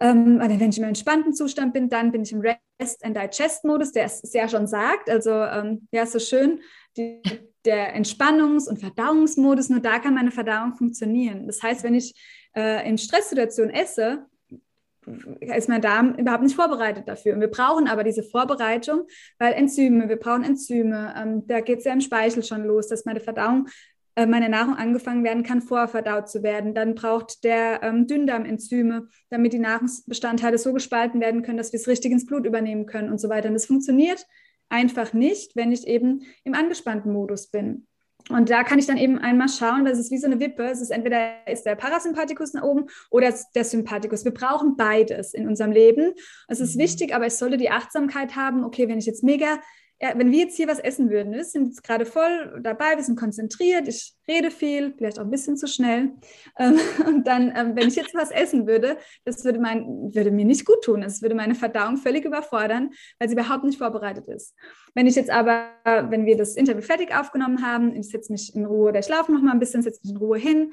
ähm, wenn ich im entspannten Zustand bin, dann bin ich im Rest and Digest Modus, der es ja schon sagt. Also ähm, ja, so schön. Die, der Entspannungs- und Verdauungsmodus, nur da kann meine Verdauung funktionieren. Das heißt, wenn ich äh, in Stresssituationen esse, ist mein Darm überhaupt nicht vorbereitet dafür. Und wir brauchen aber diese Vorbereitung, weil Enzyme, wir brauchen Enzyme. Ähm, da geht es ja im Speichel schon los, dass meine Verdauung, äh, meine Nahrung angefangen werden kann, vorverdaut zu werden. Dann braucht der ähm, Dünndarm Enzyme, damit die Nahrungsbestandteile so gespalten werden können, dass wir es richtig ins Blut übernehmen können und so weiter. Und das funktioniert einfach nicht, wenn ich eben im angespannten Modus bin. Und da kann ich dann eben einmal schauen, es ist wie so eine Wippe. Es ist entweder ist der Parasympathikus nach oben oder der Sympathikus. Wir brauchen beides in unserem Leben. Es ist mhm. wichtig, aber ich sollte die Achtsamkeit haben, okay, wenn ich jetzt mega ja, wenn wir jetzt hier was essen würden, wir sind jetzt gerade voll dabei, wir sind konzentriert, ich rede viel, vielleicht auch ein bisschen zu schnell. Ähm, und dann, ähm, wenn ich jetzt was essen würde, das würde, mein, würde mir nicht gut tun. Es würde meine Verdauung völlig überfordern, weil sie überhaupt nicht vorbereitet ist. Wenn ich jetzt aber, wenn wir das Interview fertig aufgenommen haben, ich setze mich in Ruhe oder ich laufe noch mal ein bisschen, setze mich in Ruhe hin,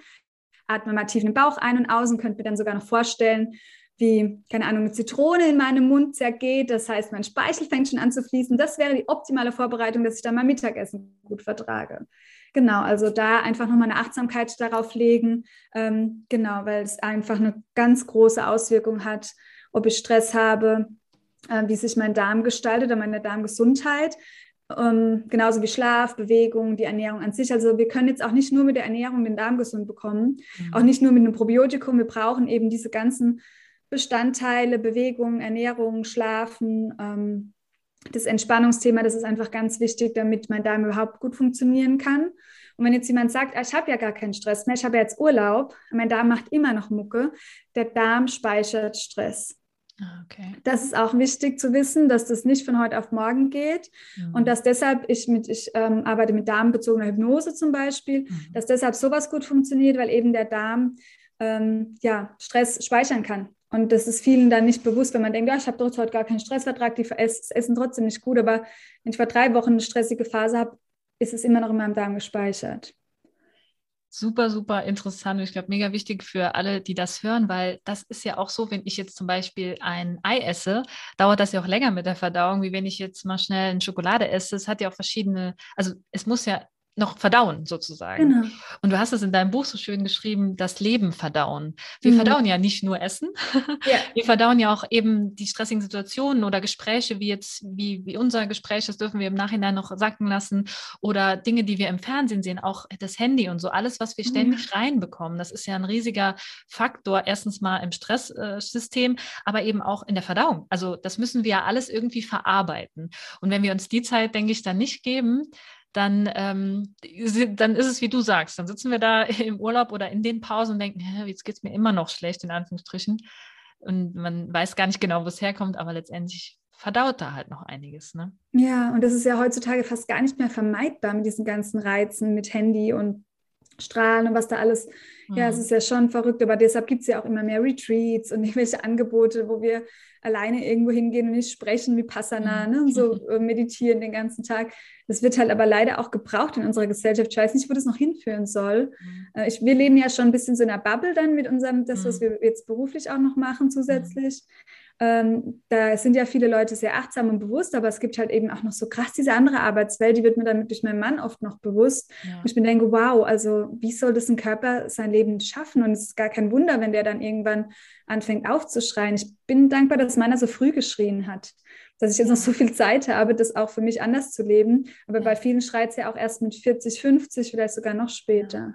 atme mal tief in den Bauch ein und aus und könnte mir dann sogar noch vorstellen, wie, keine Ahnung, eine Zitrone in meinem Mund zergeht. Das heißt, mein Speichel fängt schon an zu fließen. Das wäre die optimale Vorbereitung, dass ich dann mein Mittagessen gut vertrage. Genau, also da einfach nochmal eine Achtsamkeit darauf legen. Ähm, genau, weil es einfach eine ganz große Auswirkung hat, ob ich Stress habe, äh, wie sich mein Darm gestaltet oder meine Darmgesundheit. Ähm, genauso wie Schlaf, Bewegung, die Ernährung an sich. Also wir können jetzt auch nicht nur mit der Ernährung den Darm gesund bekommen, mhm. auch nicht nur mit einem Probiotikum. Wir brauchen eben diese ganzen Bestandteile, Bewegung, Ernährung, Schlafen, ähm, das Entspannungsthema, das ist einfach ganz wichtig, damit mein Darm überhaupt gut funktionieren kann. Und wenn jetzt jemand sagt, ah, ich habe ja gar keinen Stress mehr, ich habe jetzt Urlaub, mein Darm macht immer noch Mucke, der Darm speichert Stress. Ah, okay. Das ist auch wichtig zu wissen, dass das nicht von heute auf morgen geht mhm. und dass deshalb ich mit, ich ähm, arbeite mit darmbezogener Hypnose zum Beispiel, mhm. dass deshalb sowas gut funktioniert, weil eben der Darm ähm, ja, Stress speichern kann. Und das ist vielen dann nicht bewusst, wenn man denkt, ja, ich habe doch heute gar keinen Stressvertrag, die essen trotzdem nicht gut. Aber wenn ich vor drei Wochen eine stressige Phase habe, ist es immer noch in meinem Darm gespeichert. super, super interessant. Ich glaube, mega wichtig für alle, die das hören, weil das ist ja auch so, wenn ich jetzt zum Beispiel ein Ei esse, dauert das ja auch länger mit der Verdauung, wie wenn ich jetzt mal schnell eine Schokolade esse. Es hat ja auch verschiedene, also es muss ja noch verdauen sozusagen. Genau. Und du hast es in deinem Buch so schön geschrieben, das Leben verdauen. Wir mhm. verdauen ja nicht nur Essen, ja. wir verdauen ja auch eben die stressigen Situationen oder Gespräche, wie jetzt, wie, wie unser Gespräch, das dürfen wir im Nachhinein noch sacken lassen oder Dinge, die wir im Fernsehen sehen, auch das Handy und so, alles, was wir ständig mhm. reinbekommen. Das ist ja ein riesiger Faktor, erstens mal im Stresssystem, aber eben auch in der Verdauung. Also das müssen wir ja alles irgendwie verarbeiten. Und wenn wir uns die Zeit, denke ich, dann nicht geben, dann, ähm, dann ist es, wie du sagst, dann sitzen wir da im Urlaub oder in den Pausen und denken, jetzt geht es mir immer noch schlecht, in Anführungsstrichen. Und man weiß gar nicht genau, wo es herkommt, aber letztendlich verdaut da halt noch einiges. Ne? Ja, und das ist ja heutzutage fast gar nicht mehr vermeidbar mit diesen ganzen Reizen, mit Handy und Strahlen und was da alles. Mhm. Ja, es mhm. ist ja schon verrückt, aber deshalb gibt es ja auch immer mehr Retreats und irgendwelche Angebote, wo wir alleine irgendwo hingehen und nicht sprechen wie Passana mhm. ne, und so äh, meditieren den ganzen Tag. Das wird halt aber leider auch gebraucht in unserer Gesellschaft. Ich weiß nicht, wo das noch hinführen soll. Mhm. Äh, ich, wir leben ja schon ein bisschen so in einer Bubble dann mit unserem, das, was mhm. wir jetzt beruflich auch noch machen zusätzlich. Ähm, da sind ja viele Leute sehr achtsam und bewusst, aber es gibt halt eben auch noch so krass diese andere Arbeitswelt, die wird mir dann durch meinen Mann oft noch bewusst. Ja. Und ich mir denke, wow, also wie soll das ein Körper sein Leben schaffen? Und es ist gar kein Wunder, wenn der dann irgendwann anfängt aufzuschreien. Ich bin dankbar, dass meiner so früh geschrien hat, dass ich jetzt noch so viel Zeit habe, das auch für mich anders zu leben. Aber bei vielen schreit es ja auch erst mit 40, 50, vielleicht sogar noch später. Ja,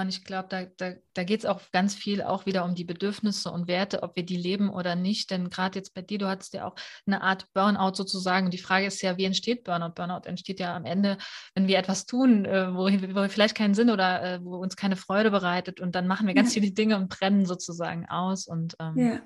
und ich glaube, da, da, da geht es auch ganz viel auch wieder um die Bedürfnisse und Werte, ob wir die leben oder nicht. Denn gerade jetzt bei dir, du hattest ja auch eine Art Burnout sozusagen. Die Frage ist ja, wie entsteht Burnout? Burnout entsteht ja am Ende, wenn wir etwas tun, äh, wo, wo vielleicht keinen Sinn oder äh, wo uns keine Freude bereitet und dann machen wir ganz ja. viele Dinge und brennen sozusagen aus. Und ähm, ja.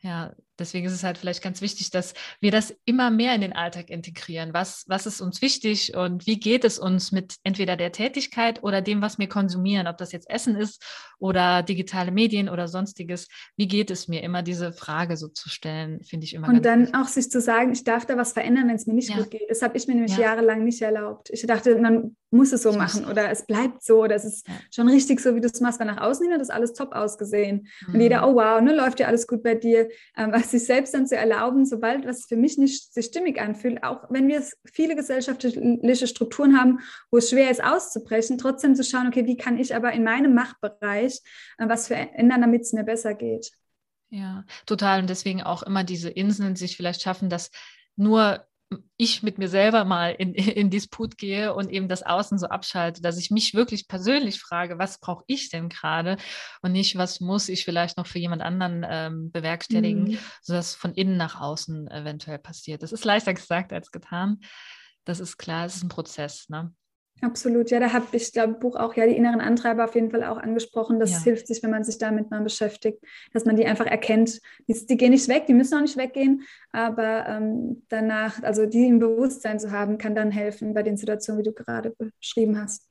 Ja, deswegen ist es halt vielleicht ganz wichtig, dass wir das immer mehr in den Alltag integrieren. Was, was ist uns wichtig und wie geht es uns mit entweder der Tätigkeit oder dem, was wir konsumieren, ob das jetzt Essen ist oder digitale Medien oder sonstiges. Wie geht es mir? Immer diese Frage so zu stellen, finde ich immer Und dann wichtig. auch sich zu sagen, ich darf da was verändern, wenn es mir nicht ja. gut geht. Das habe ich mir nämlich ja. jahrelang nicht erlaubt. Ich dachte, man muss es so das machen oder es bleibt so oder es ist ja. schon richtig so, wie du es machst, weil nach außen hin hat das alles top ausgesehen. Mhm. Und jeder, oh wow, ne, läuft ja alles gut bei dir. Ähm, was sich selbst dann zu erlauben, sobald was für mich nicht sich stimmig anfühlt, auch wenn wir viele gesellschaftliche Strukturen haben, wo es schwer ist auszubrechen, trotzdem zu schauen, okay, wie kann ich aber in meinem Machtbereich äh, was verändern, damit es mir besser geht. Ja, total. Und deswegen auch immer diese Inseln sich vielleicht schaffen, dass nur ich mit mir selber mal in, in Disput gehe und eben das Außen so abschalte, dass ich mich wirklich persönlich frage, was brauche ich denn gerade und nicht, was muss ich vielleicht noch für jemand anderen ähm, bewerkstelligen, mhm. sodass von innen nach außen eventuell passiert. Das ist leichter gesagt als getan. Das ist klar, es ist ein Prozess. Ne? Absolut, ja, da habe ich, glaube Buch auch ja die inneren Antreiber auf jeden Fall auch angesprochen. Das ja. hilft sich, wenn man sich damit mal beschäftigt, dass man die einfach erkennt. Die, die gehen nicht weg, die müssen auch nicht weggehen, aber ähm, danach, also die im Bewusstsein zu haben, kann dann helfen bei den Situationen, wie du gerade beschrieben hast.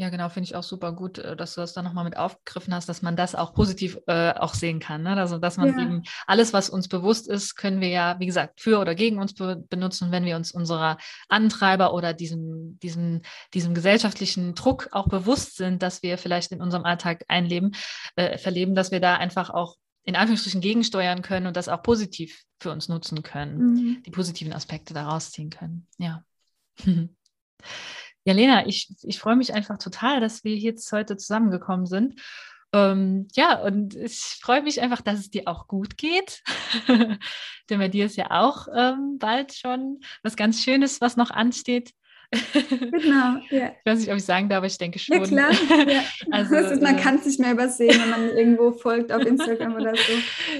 Ja, genau, finde ich auch super gut, äh, dass du das dann nochmal mit aufgegriffen hast, dass man das auch positiv äh, auch sehen kann. Ne? Also, dass man ja. eben alles, was uns bewusst ist, können wir ja, wie gesagt, für oder gegen uns be benutzen, wenn wir uns unserer Antreiber oder diesem, diesem, diesem gesellschaftlichen Druck auch bewusst sind, dass wir vielleicht in unserem Alltag einleben, äh, verleben, dass wir da einfach auch in Anführungsstrichen gegensteuern können und das auch positiv für uns nutzen können, mhm. die positiven Aspekte daraus ziehen können. Ja. Ja, Lena, ich, ich freue mich einfach total, dass wir jetzt heute zusammengekommen sind. Ähm, ja, und ich freue mich einfach, dass es dir auch gut geht. Denn bei dir ist ja auch ähm, bald schon was ganz Schönes, was noch ansteht. Genau, ja. Ich weiß nicht, ob ich sagen darf, aber ich denke schon. Ja, klar. Ja. Also, ist, man äh, kann es nicht mehr übersehen, wenn man irgendwo folgt auf Instagram oder so.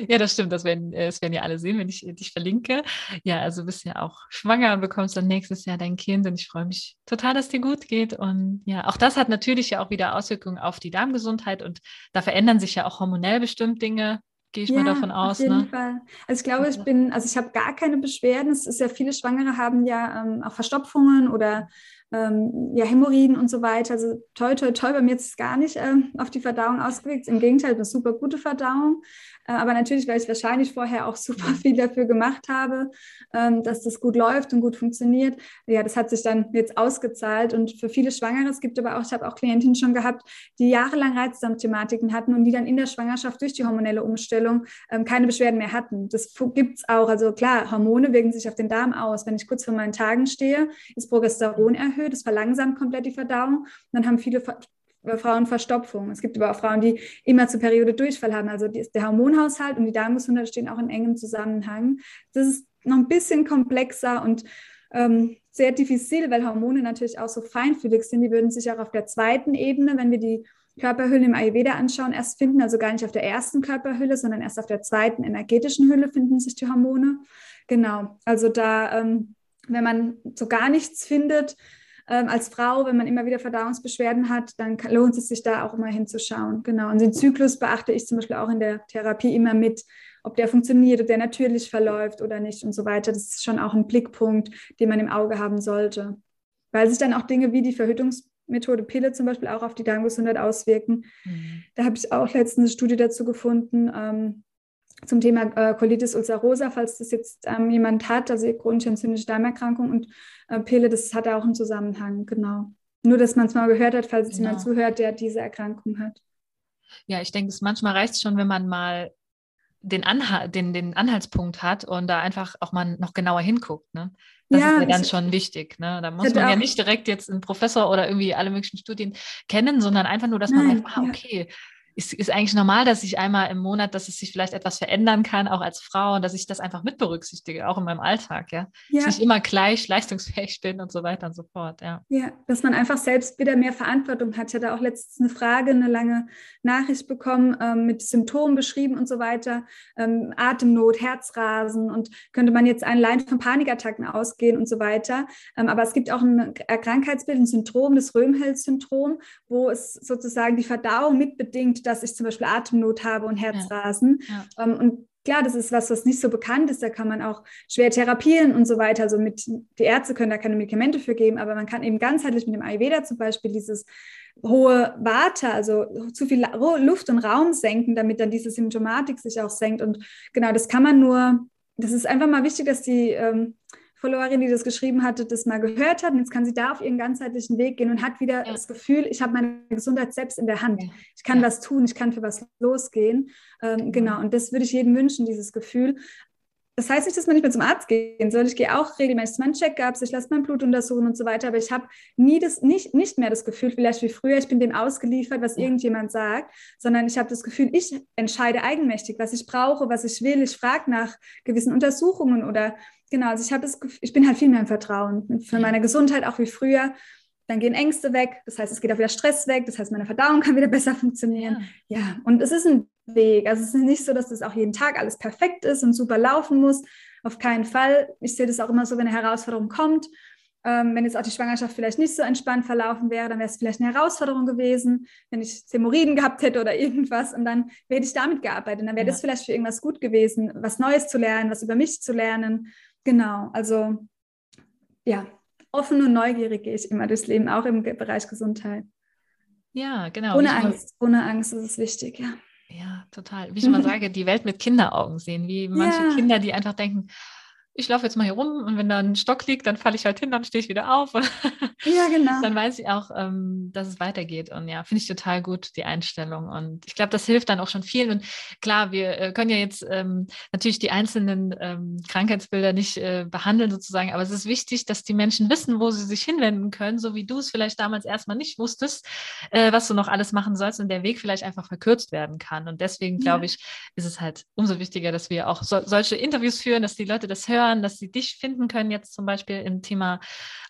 Ja, das stimmt. Das werden, äh, das werden ja alle sehen, wenn ich dich verlinke. Ja, also bist ja auch schwanger und bekommst dann nächstes Jahr dein Kind und ich freue mich total, dass dir gut geht. Und ja, auch das hat natürlich ja auch wieder Auswirkungen auf die Darmgesundheit und da verändern sich ja auch hormonell bestimmt Dinge gehe ich ja, mal davon aus. Auf jeden ne? Fall. Also ich glaube, ich bin, also ich habe gar keine Beschwerden. Es ist ja viele Schwangere haben ja ähm, auch Verstopfungen oder ähm, ja, Hämorrhoiden und so weiter. Also toll, toll, toll, bei mir jetzt gar nicht äh, auf die Verdauung ausgewirkt. Im Gegenteil, eine super gute Verdauung. Äh, aber natürlich, weil ich wahrscheinlich vorher auch super viel dafür gemacht habe, ähm, dass das gut läuft und gut funktioniert. Ja, das hat sich dann jetzt ausgezahlt. Und für viele Schwangere, es gibt aber auch, ich habe auch Klientinnen schon gehabt, die jahrelang Reizdarmthematiken hatten und die dann in der Schwangerschaft durch die hormonelle Umstellung ähm, keine Beschwerden mehr hatten. Das gibt es auch. Also klar, Hormone wirken sich auf den Darm aus. Wenn ich kurz vor meinen Tagen stehe, ist Progesteron erhöht, es verlangsamt komplett die Verdauung. dann haben viele Frauen Verstopfung. Es gibt aber auch Frauen, die immer zur Periode Durchfall haben. Also der Hormonhaushalt und die Darmgesundheit stehen auch in engem Zusammenhang. Das ist noch ein bisschen komplexer und ähm, sehr diffizil, weil Hormone natürlich auch so feinfühlig sind. Die würden sich auch auf der zweiten Ebene, wenn wir die Körperhüllen im Ayurveda anschauen, erst finden, also gar nicht auf der ersten Körperhülle, sondern erst auf der zweiten energetischen Hülle finden sich die Hormone. Genau, also da, ähm, wenn man so gar nichts findet, ähm, als Frau, wenn man immer wieder Verdauungsbeschwerden hat, dann lohnt es sich da auch immer hinzuschauen. Genau. Und den Zyklus beachte ich zum Beispiel auch in der Therapie immer mit, ob der funktioniert, ob der natürlich verläuft oder nicht und so weiter. Das ist schon auch ein Blickpunkt, den man im Auge haben sollte. Weil sich dann auch Dinge wie die Verhütungsmethode Pille zum Beispiel auch auf die Darmgesundheit auswirken. Mhm. Da habe ich auch letztens eine Studie dazu gefunden. Ähm, zum Thema äh, Colitis ulcerosa, falls das jetzt ähm, jemand hat, also chronisch entzündliche Darmerkrankung und äh, Pille, das hat auch einen Zusammenhang, genau. Nur, dass man es mal gehört hat, falls genau. jemand zuhört, der diese Erkrankung hat. Ja, ich denke, manchmal reicht es schon, wenn man mal den, Anha den, den Anhaltspunkt hat und da einfach auch mal noch genauer hinguckt. Ne? Das ja, ist ja dann schon wichtig. Ne? Da muss man ja nicht direkt jetzt einen Professor oder irgendwie alle möglichen Studien kennen, sondern einfach nur, dass Nein, man weiß, ah, okay, ja ist, ist eigentlich normal, dass ich einmal im Monat, dass es sich vielleicht etwas verändern kann, auch als Frau, und dass ich das einfach mit berücksichtige, auch in meinem Alltag, ja. ja. Dass ich immer gleich leistungsfähig bin und so weiter und so fort, ja. Ja, dass man einfach selbst wieder mehr Verantwortung hat. Ich hatte auch letztens eine Frage, eine lange Nachricht bekommen, ähm, mit Symptomen beschrieben und so weiter, ähm, Atemnot, Herzrasen und könnte man jetzt allein von Panikattacken ausgehen und so weiter. Ähm, aber es gibt auch ein Krankheitsbild, ein Syndrom, das Röhmheld-Syndrom, wo es sozusagen die Verdauung mitbedingt, dass ich zum Beispiel Atemnot habe und Herzrasen. Ja. Ja. Ähm, und klar, das ist was, was nicht so bekannt ist. Da kann man auch schwer therapieren und so weiter. Also mit, die Ärzte können da keine Medikamente für geben, aber man kann eben ganzheitlich mit dem Ayurveda zum Beispiel dieses hohe Warte, also zu viel Luft und Raum senken, damit dann diese Symptomatik sich auch senkt. Und genau, das kann man nur, das ist einfach mal wichtig, dass die ähm, Followerin, die das geschrieben hatte, das mal gehört hat. Und jetzt kann sie da auf ihren ganzheitlichen Weg gehen und hat wieder ja. das Gefühl, ich habe meine Gesundheit selbst in der Hand. Ja. Ich kann ja. was tun, ich kann für was losgehen. Ähm, genau. genau. Und das würde ich jedem wünschen, dieses Gefühl. Das heißt nicht, dass man nicht mehr zum Arzt gehen soll. Ich gehe auch regelmäßig zu meinen Check-ups, ich lasse mein Blut untersuchen und so weiter, aber ich habe nie das, nicht, nicht mehr das Gefühl, vielleicht wie früher, ich bin dem ausgeliefert, was irgendjemand sagt, sondern ich habe das Gefühl, ich entscheide eigenmächtig, was ich brauche, was ich will. Ich frage nach gewissen Untersuchungen oder genau, also ich habe das Gefühl, ich bin halt viel mehr im Vertrauen für meine Gesundheit, auch wie früher. Dann gehen Ängste weg, das heißt, es geht auch wieder Stress weg, das heißt, meine Verdauung kann wieder besser funktionieren. Ja, ja. und es ist ein Weg. Also es ist nicht so, dass das auch jeden Tag alles perfekt ist und super laufen muss. Auf keinen Fall. Ich sehe das auch immer so, wenn eine Herausforderung kommt. Ähm, wenn jetzt auch die Schwangerschaft vielleicht nicht so entspannt verlaufen wäre, dann wäre es vielleicht eine Herausforderung gewesen, wenn ich Hämorrhoiden gehabt hätte oder irgendwas und dann hätte ich damit gearbeitet. Und dann wäre ja. das vielleicht für irgendwas gut gewesen, was Neues zu lernen, was über mich zu lernen. Genau, also ja, offen und neugierig gehe ich immer durchs Leben, auch im Bereich Gesundheit. Ja, genau. Ohne Angst, ohne Angst ist es wichtig, ja. Ja, total. Wie ich immer sage, die Welt mit Kinderaugen sehen, wie manche ja. Kinder, die einfach denken, ich laufe jetzt mal hier rum und wenn da ein Stock liegt, dann falle ich halt hin, dann stehe ich wieder auf. Ja, genau. dann weiß ich auch, ähm, dass es weitergeht. Und ja, finde ich total gut, die Einstellung. Und ich glaube, das hilft dann auch schon vielen. Und klar, wir äh, können ja jetzt ähm, natürlich die einzelnen ähm, Krankheitsbilder nicht äh, behandeln sozusagen, aber es ist wichtig, dass die Menschen wissen, wo sie sich hinwenden können, so wie du es vielleicht damals erstmal nicht wusstest, äh, was du noch alles machen sollst und der Weg vielleicht einfach verkürzt werden kann. Und deswegen, glaube ja. ich, ist es halt umso wichtiger, dass wir auch so, solche Interviews führen, dass die Leute das hören hören, dass sie dich finden können, jetzt zum Beispiel im Thema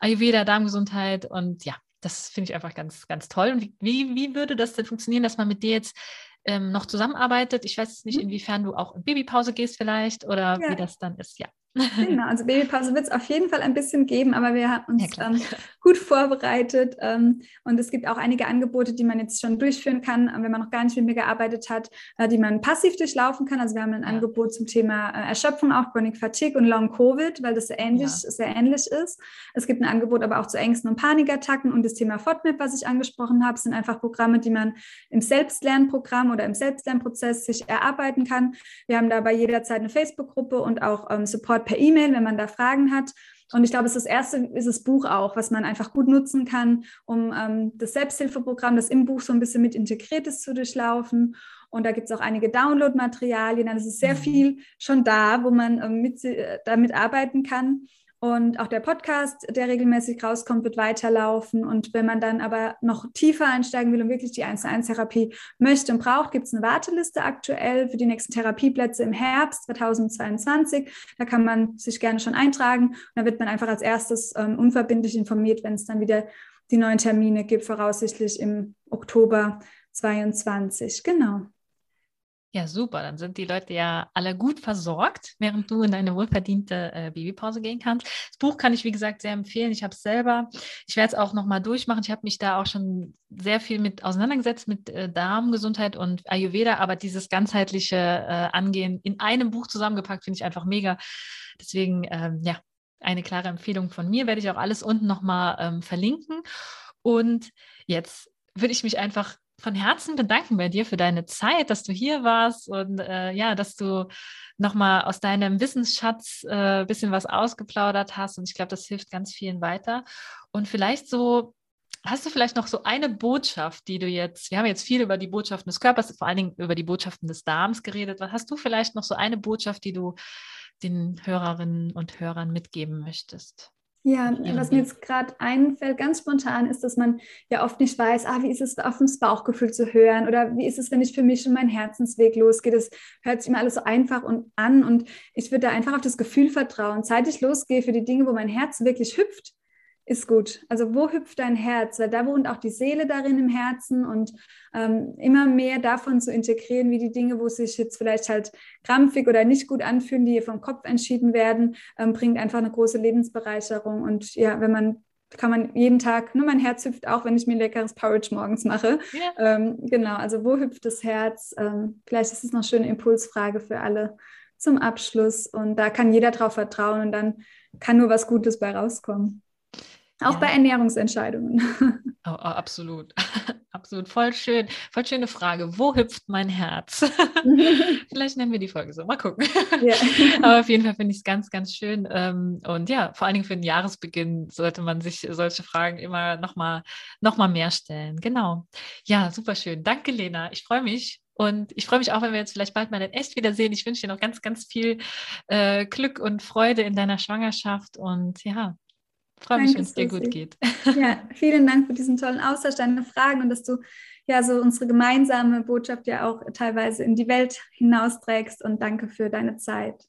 Ayurveda, Darmgesundheit. Und ja, das finde ich einfach ganz, ganz toll. Und wie, wie würde das denn funktionieren, dass man mit dir jetzt ähm, noch zusammenarbeitet? Ich weiß nicht, mhm. inwiefern du auch in Babypause gehst vielleicht oder ja. wie das dann ist. Ja. Genau, also Babypause wird es auf jeden Fall ein bisschen geben, aber wir haben uns ja, ähm, gut vorbereitet ähm, und es gibt auch einige Angebote, die man jetzt schon durchführen kann, äh, wenn man noch gar nicht mit mir gearbeitet hat, äh, die man passiv durchlaufen kann. Also wir haben ein ja. Angebot zum Thema äh, Erschöpfung, auch Chronic Fatigue und Long Covid, weil das sehr ähnlich, ja. sehr ähnlich ist. Es gibt ein Angebot aber auch zu Ängsten und Panikattacken und das Thema FODMAP, was ich angesprochen habe, sind einfach Programme, die man im Selbstlernprogramm oder im Selbstlernprozess sich erarbeiten kann. Wir haben dabei jederzeit eine Facebook-Gruppe und auch ähm, Support Support per E-Mail, wenn man da Fragen hat. Und ich glaube, das erste ist das Buch auch, was man einfach gut nutzen kann, um ähm, das Selbsthilfeprogramm, das im Buch so ein bisschen mit integriert ist, zu durchlaufen. Und da gibt es auch einige Download-Materialien. Also es ist sehr mhm. viel schon da, wo man ähm, mit, äh, damit arbeiten kann. Und auch der Podcast, der regelmäßig rauskommt, wird weiterlaufen. Und wenn man dann aber noch tiefer einsteigen will und wirklich die 1 1 Therapie möchte und braucht, gibt es eine Warteliste aktuell für die nächsten Therapieplätze im Herbst 2022. Da kann man sich gerne schon eintragen. Und da wird man einfach als erstes ähm, unverbindlich informiert, wenn es dann wieder die neuen Termine gibt, voraussichtlich im Oktober 2022. Genau. Ja, super. Dann sind die Leute ja alle gut versorgt, während du in deine wohlverdiente äh, Babypause gehen kannst. Das Buch kann ich, wie gesagt, sehr empfehlen. Ich habe es selber. Ich werde es auch nochmal durchmachen. Ich habe mich da auch schon sehr viel mit auseinandergesetzt mit äh, Darmgesundheit und Ayurveda, aber dieses ganzheitliche äh, Angehen in einem Buch zusammengepackt finde ich einfach mega. Deswegen, ähm, ja, eine klare Empfehlung von mir. Werde ich auch alles unten nochmal ähm, verlinken. Und jetzt würde ich mich einfach von Herzen bedanken bei dir für deine Zeit, dass du hier warst und äh, ja, dass du nochmal aus deinem Wissensschatz ein äh, bisschen was ausgeplaudert hast. Und ich glaube, das hilft ganz vielen weiter. Und vielleicht so, hast du vielleicht noch so eine Botschaft, die du jetzt, wir haben jetzt viel über die Botschaften des Körpers, vor allen Dingen über die Botschaften des Darms geredet. Was hast du vielleicht noch so eine Botschaft, die du den Hörerinnen und Hörern mitgeben möchtest? Ja, was mir jetzt gerade einfällt, ganz spontan, ist, dass man ja oft nicht weiß, ah, wie ist es auf das Bauchgefühl zu hören oder wie ist es, wenn ich für mich schon meinen Herzensweg losgehe. Das hört sich immer alles so einfach und an und ich würde da einfach auf das Gefühl vertrauen. Seit ich losgehe für die Dinge, wo mein Herz wirklich hüpft, ist gut. Also wo hüpft dein Herz? Weil da wohnt auch die Seele darin im Herzen und ähm, immer mehr davon zu integrieren, wie die Dinge, wo sich jetzt vielleicht halt krampfig oder nicht gut anfühlen, die hier vom Kopf entschieden werden, ähm, bringt einfach eine große Lebensbereicherung. Und ja, wenn man kann man jeden Tag, nur mein Herz hüpft auch, wenn ich mir ein leckeres Porridge morgens mache. Ja. Ähm, genau, also wo hüpft das Herz? Ähm, vielleicht ist es noch eine schöne Impulsfrage für alle zum Abschluss. Und da kann jeder drauf vertrauen und dann kann nur was Gutes bei rauskommen. Auch ja. bei Ernährungsentscheidungen. Oh, oh, absolut. absolut. Voll schön. Voll schöne Frage. Wo hüpft mein Herz? Vielleicht nennen wir die Folge so. Mal gucken. Ja. Aber auf jeden Fall finde ich es ganz, ganz schön. Ähm, und ja, vor allen Dingen für den Jahresbeginn sollte man sich solche Fragen immer nochmal noch mal mehr stellen. Genau. Ja, super schön. Danke, Lena. Ich freue mich. Und ich freue mich auch, wenn wir jetzt vielleicht bald mal in echt wiedersehen. Ich wünsche dir noch ganz, ganz viel äh, Glück und Freude in deiner Schwangerschaft. Und ja, Freue mich, wenn es dir gut geht. Ja, vielen Dank für diesen tollen Austausch, deine Fragen und dass du ja so unsere gemeinsame Botschaft ja auch teilweise in die Welt hinausträgst und danke für deine Zeit.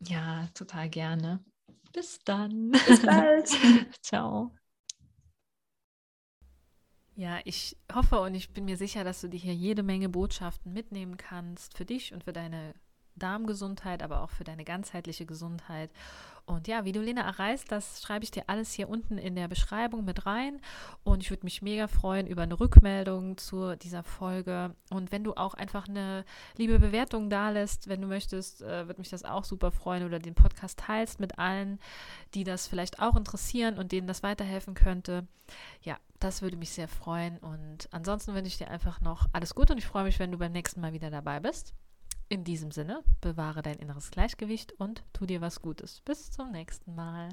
Ja, total gerne. Bis dann. Bis bald. Ciao. Ja, ich hoffe und ich bin mir sicher, dass du dir hier jede Menge Botschaften mitnehmen kannst für dich und für deine Darmgesundheit, aber auch für deine ganzheitliche Gesundheit. Und ja, wie du Lena erreichst, das schreibe ich dir alles hier unten in der Beschreibung mit rein. Und ich würde mich mega freuen über eine Rückmeldung zu dieser Folge. Und wenn du auch einfach eine liebe Bewertung da lässt, wenn du möchtest, äh, würde mich das auch super freuen. Oder den Podcast teilst mit allen, die das vielleicht auch interessieren und denen das weiterhelfen könnte. Ja, das würde mich sehr freuen. Und ansonsten wünsche ich dir einfach noch alles Gute und ich freue mich, wenn du beim nächsten Mal wieder dabei bist. In diesem Sinne, bewahre dein inneres Gleichgewicht und tu dir was Gutes. Bis zum nächsten Mal.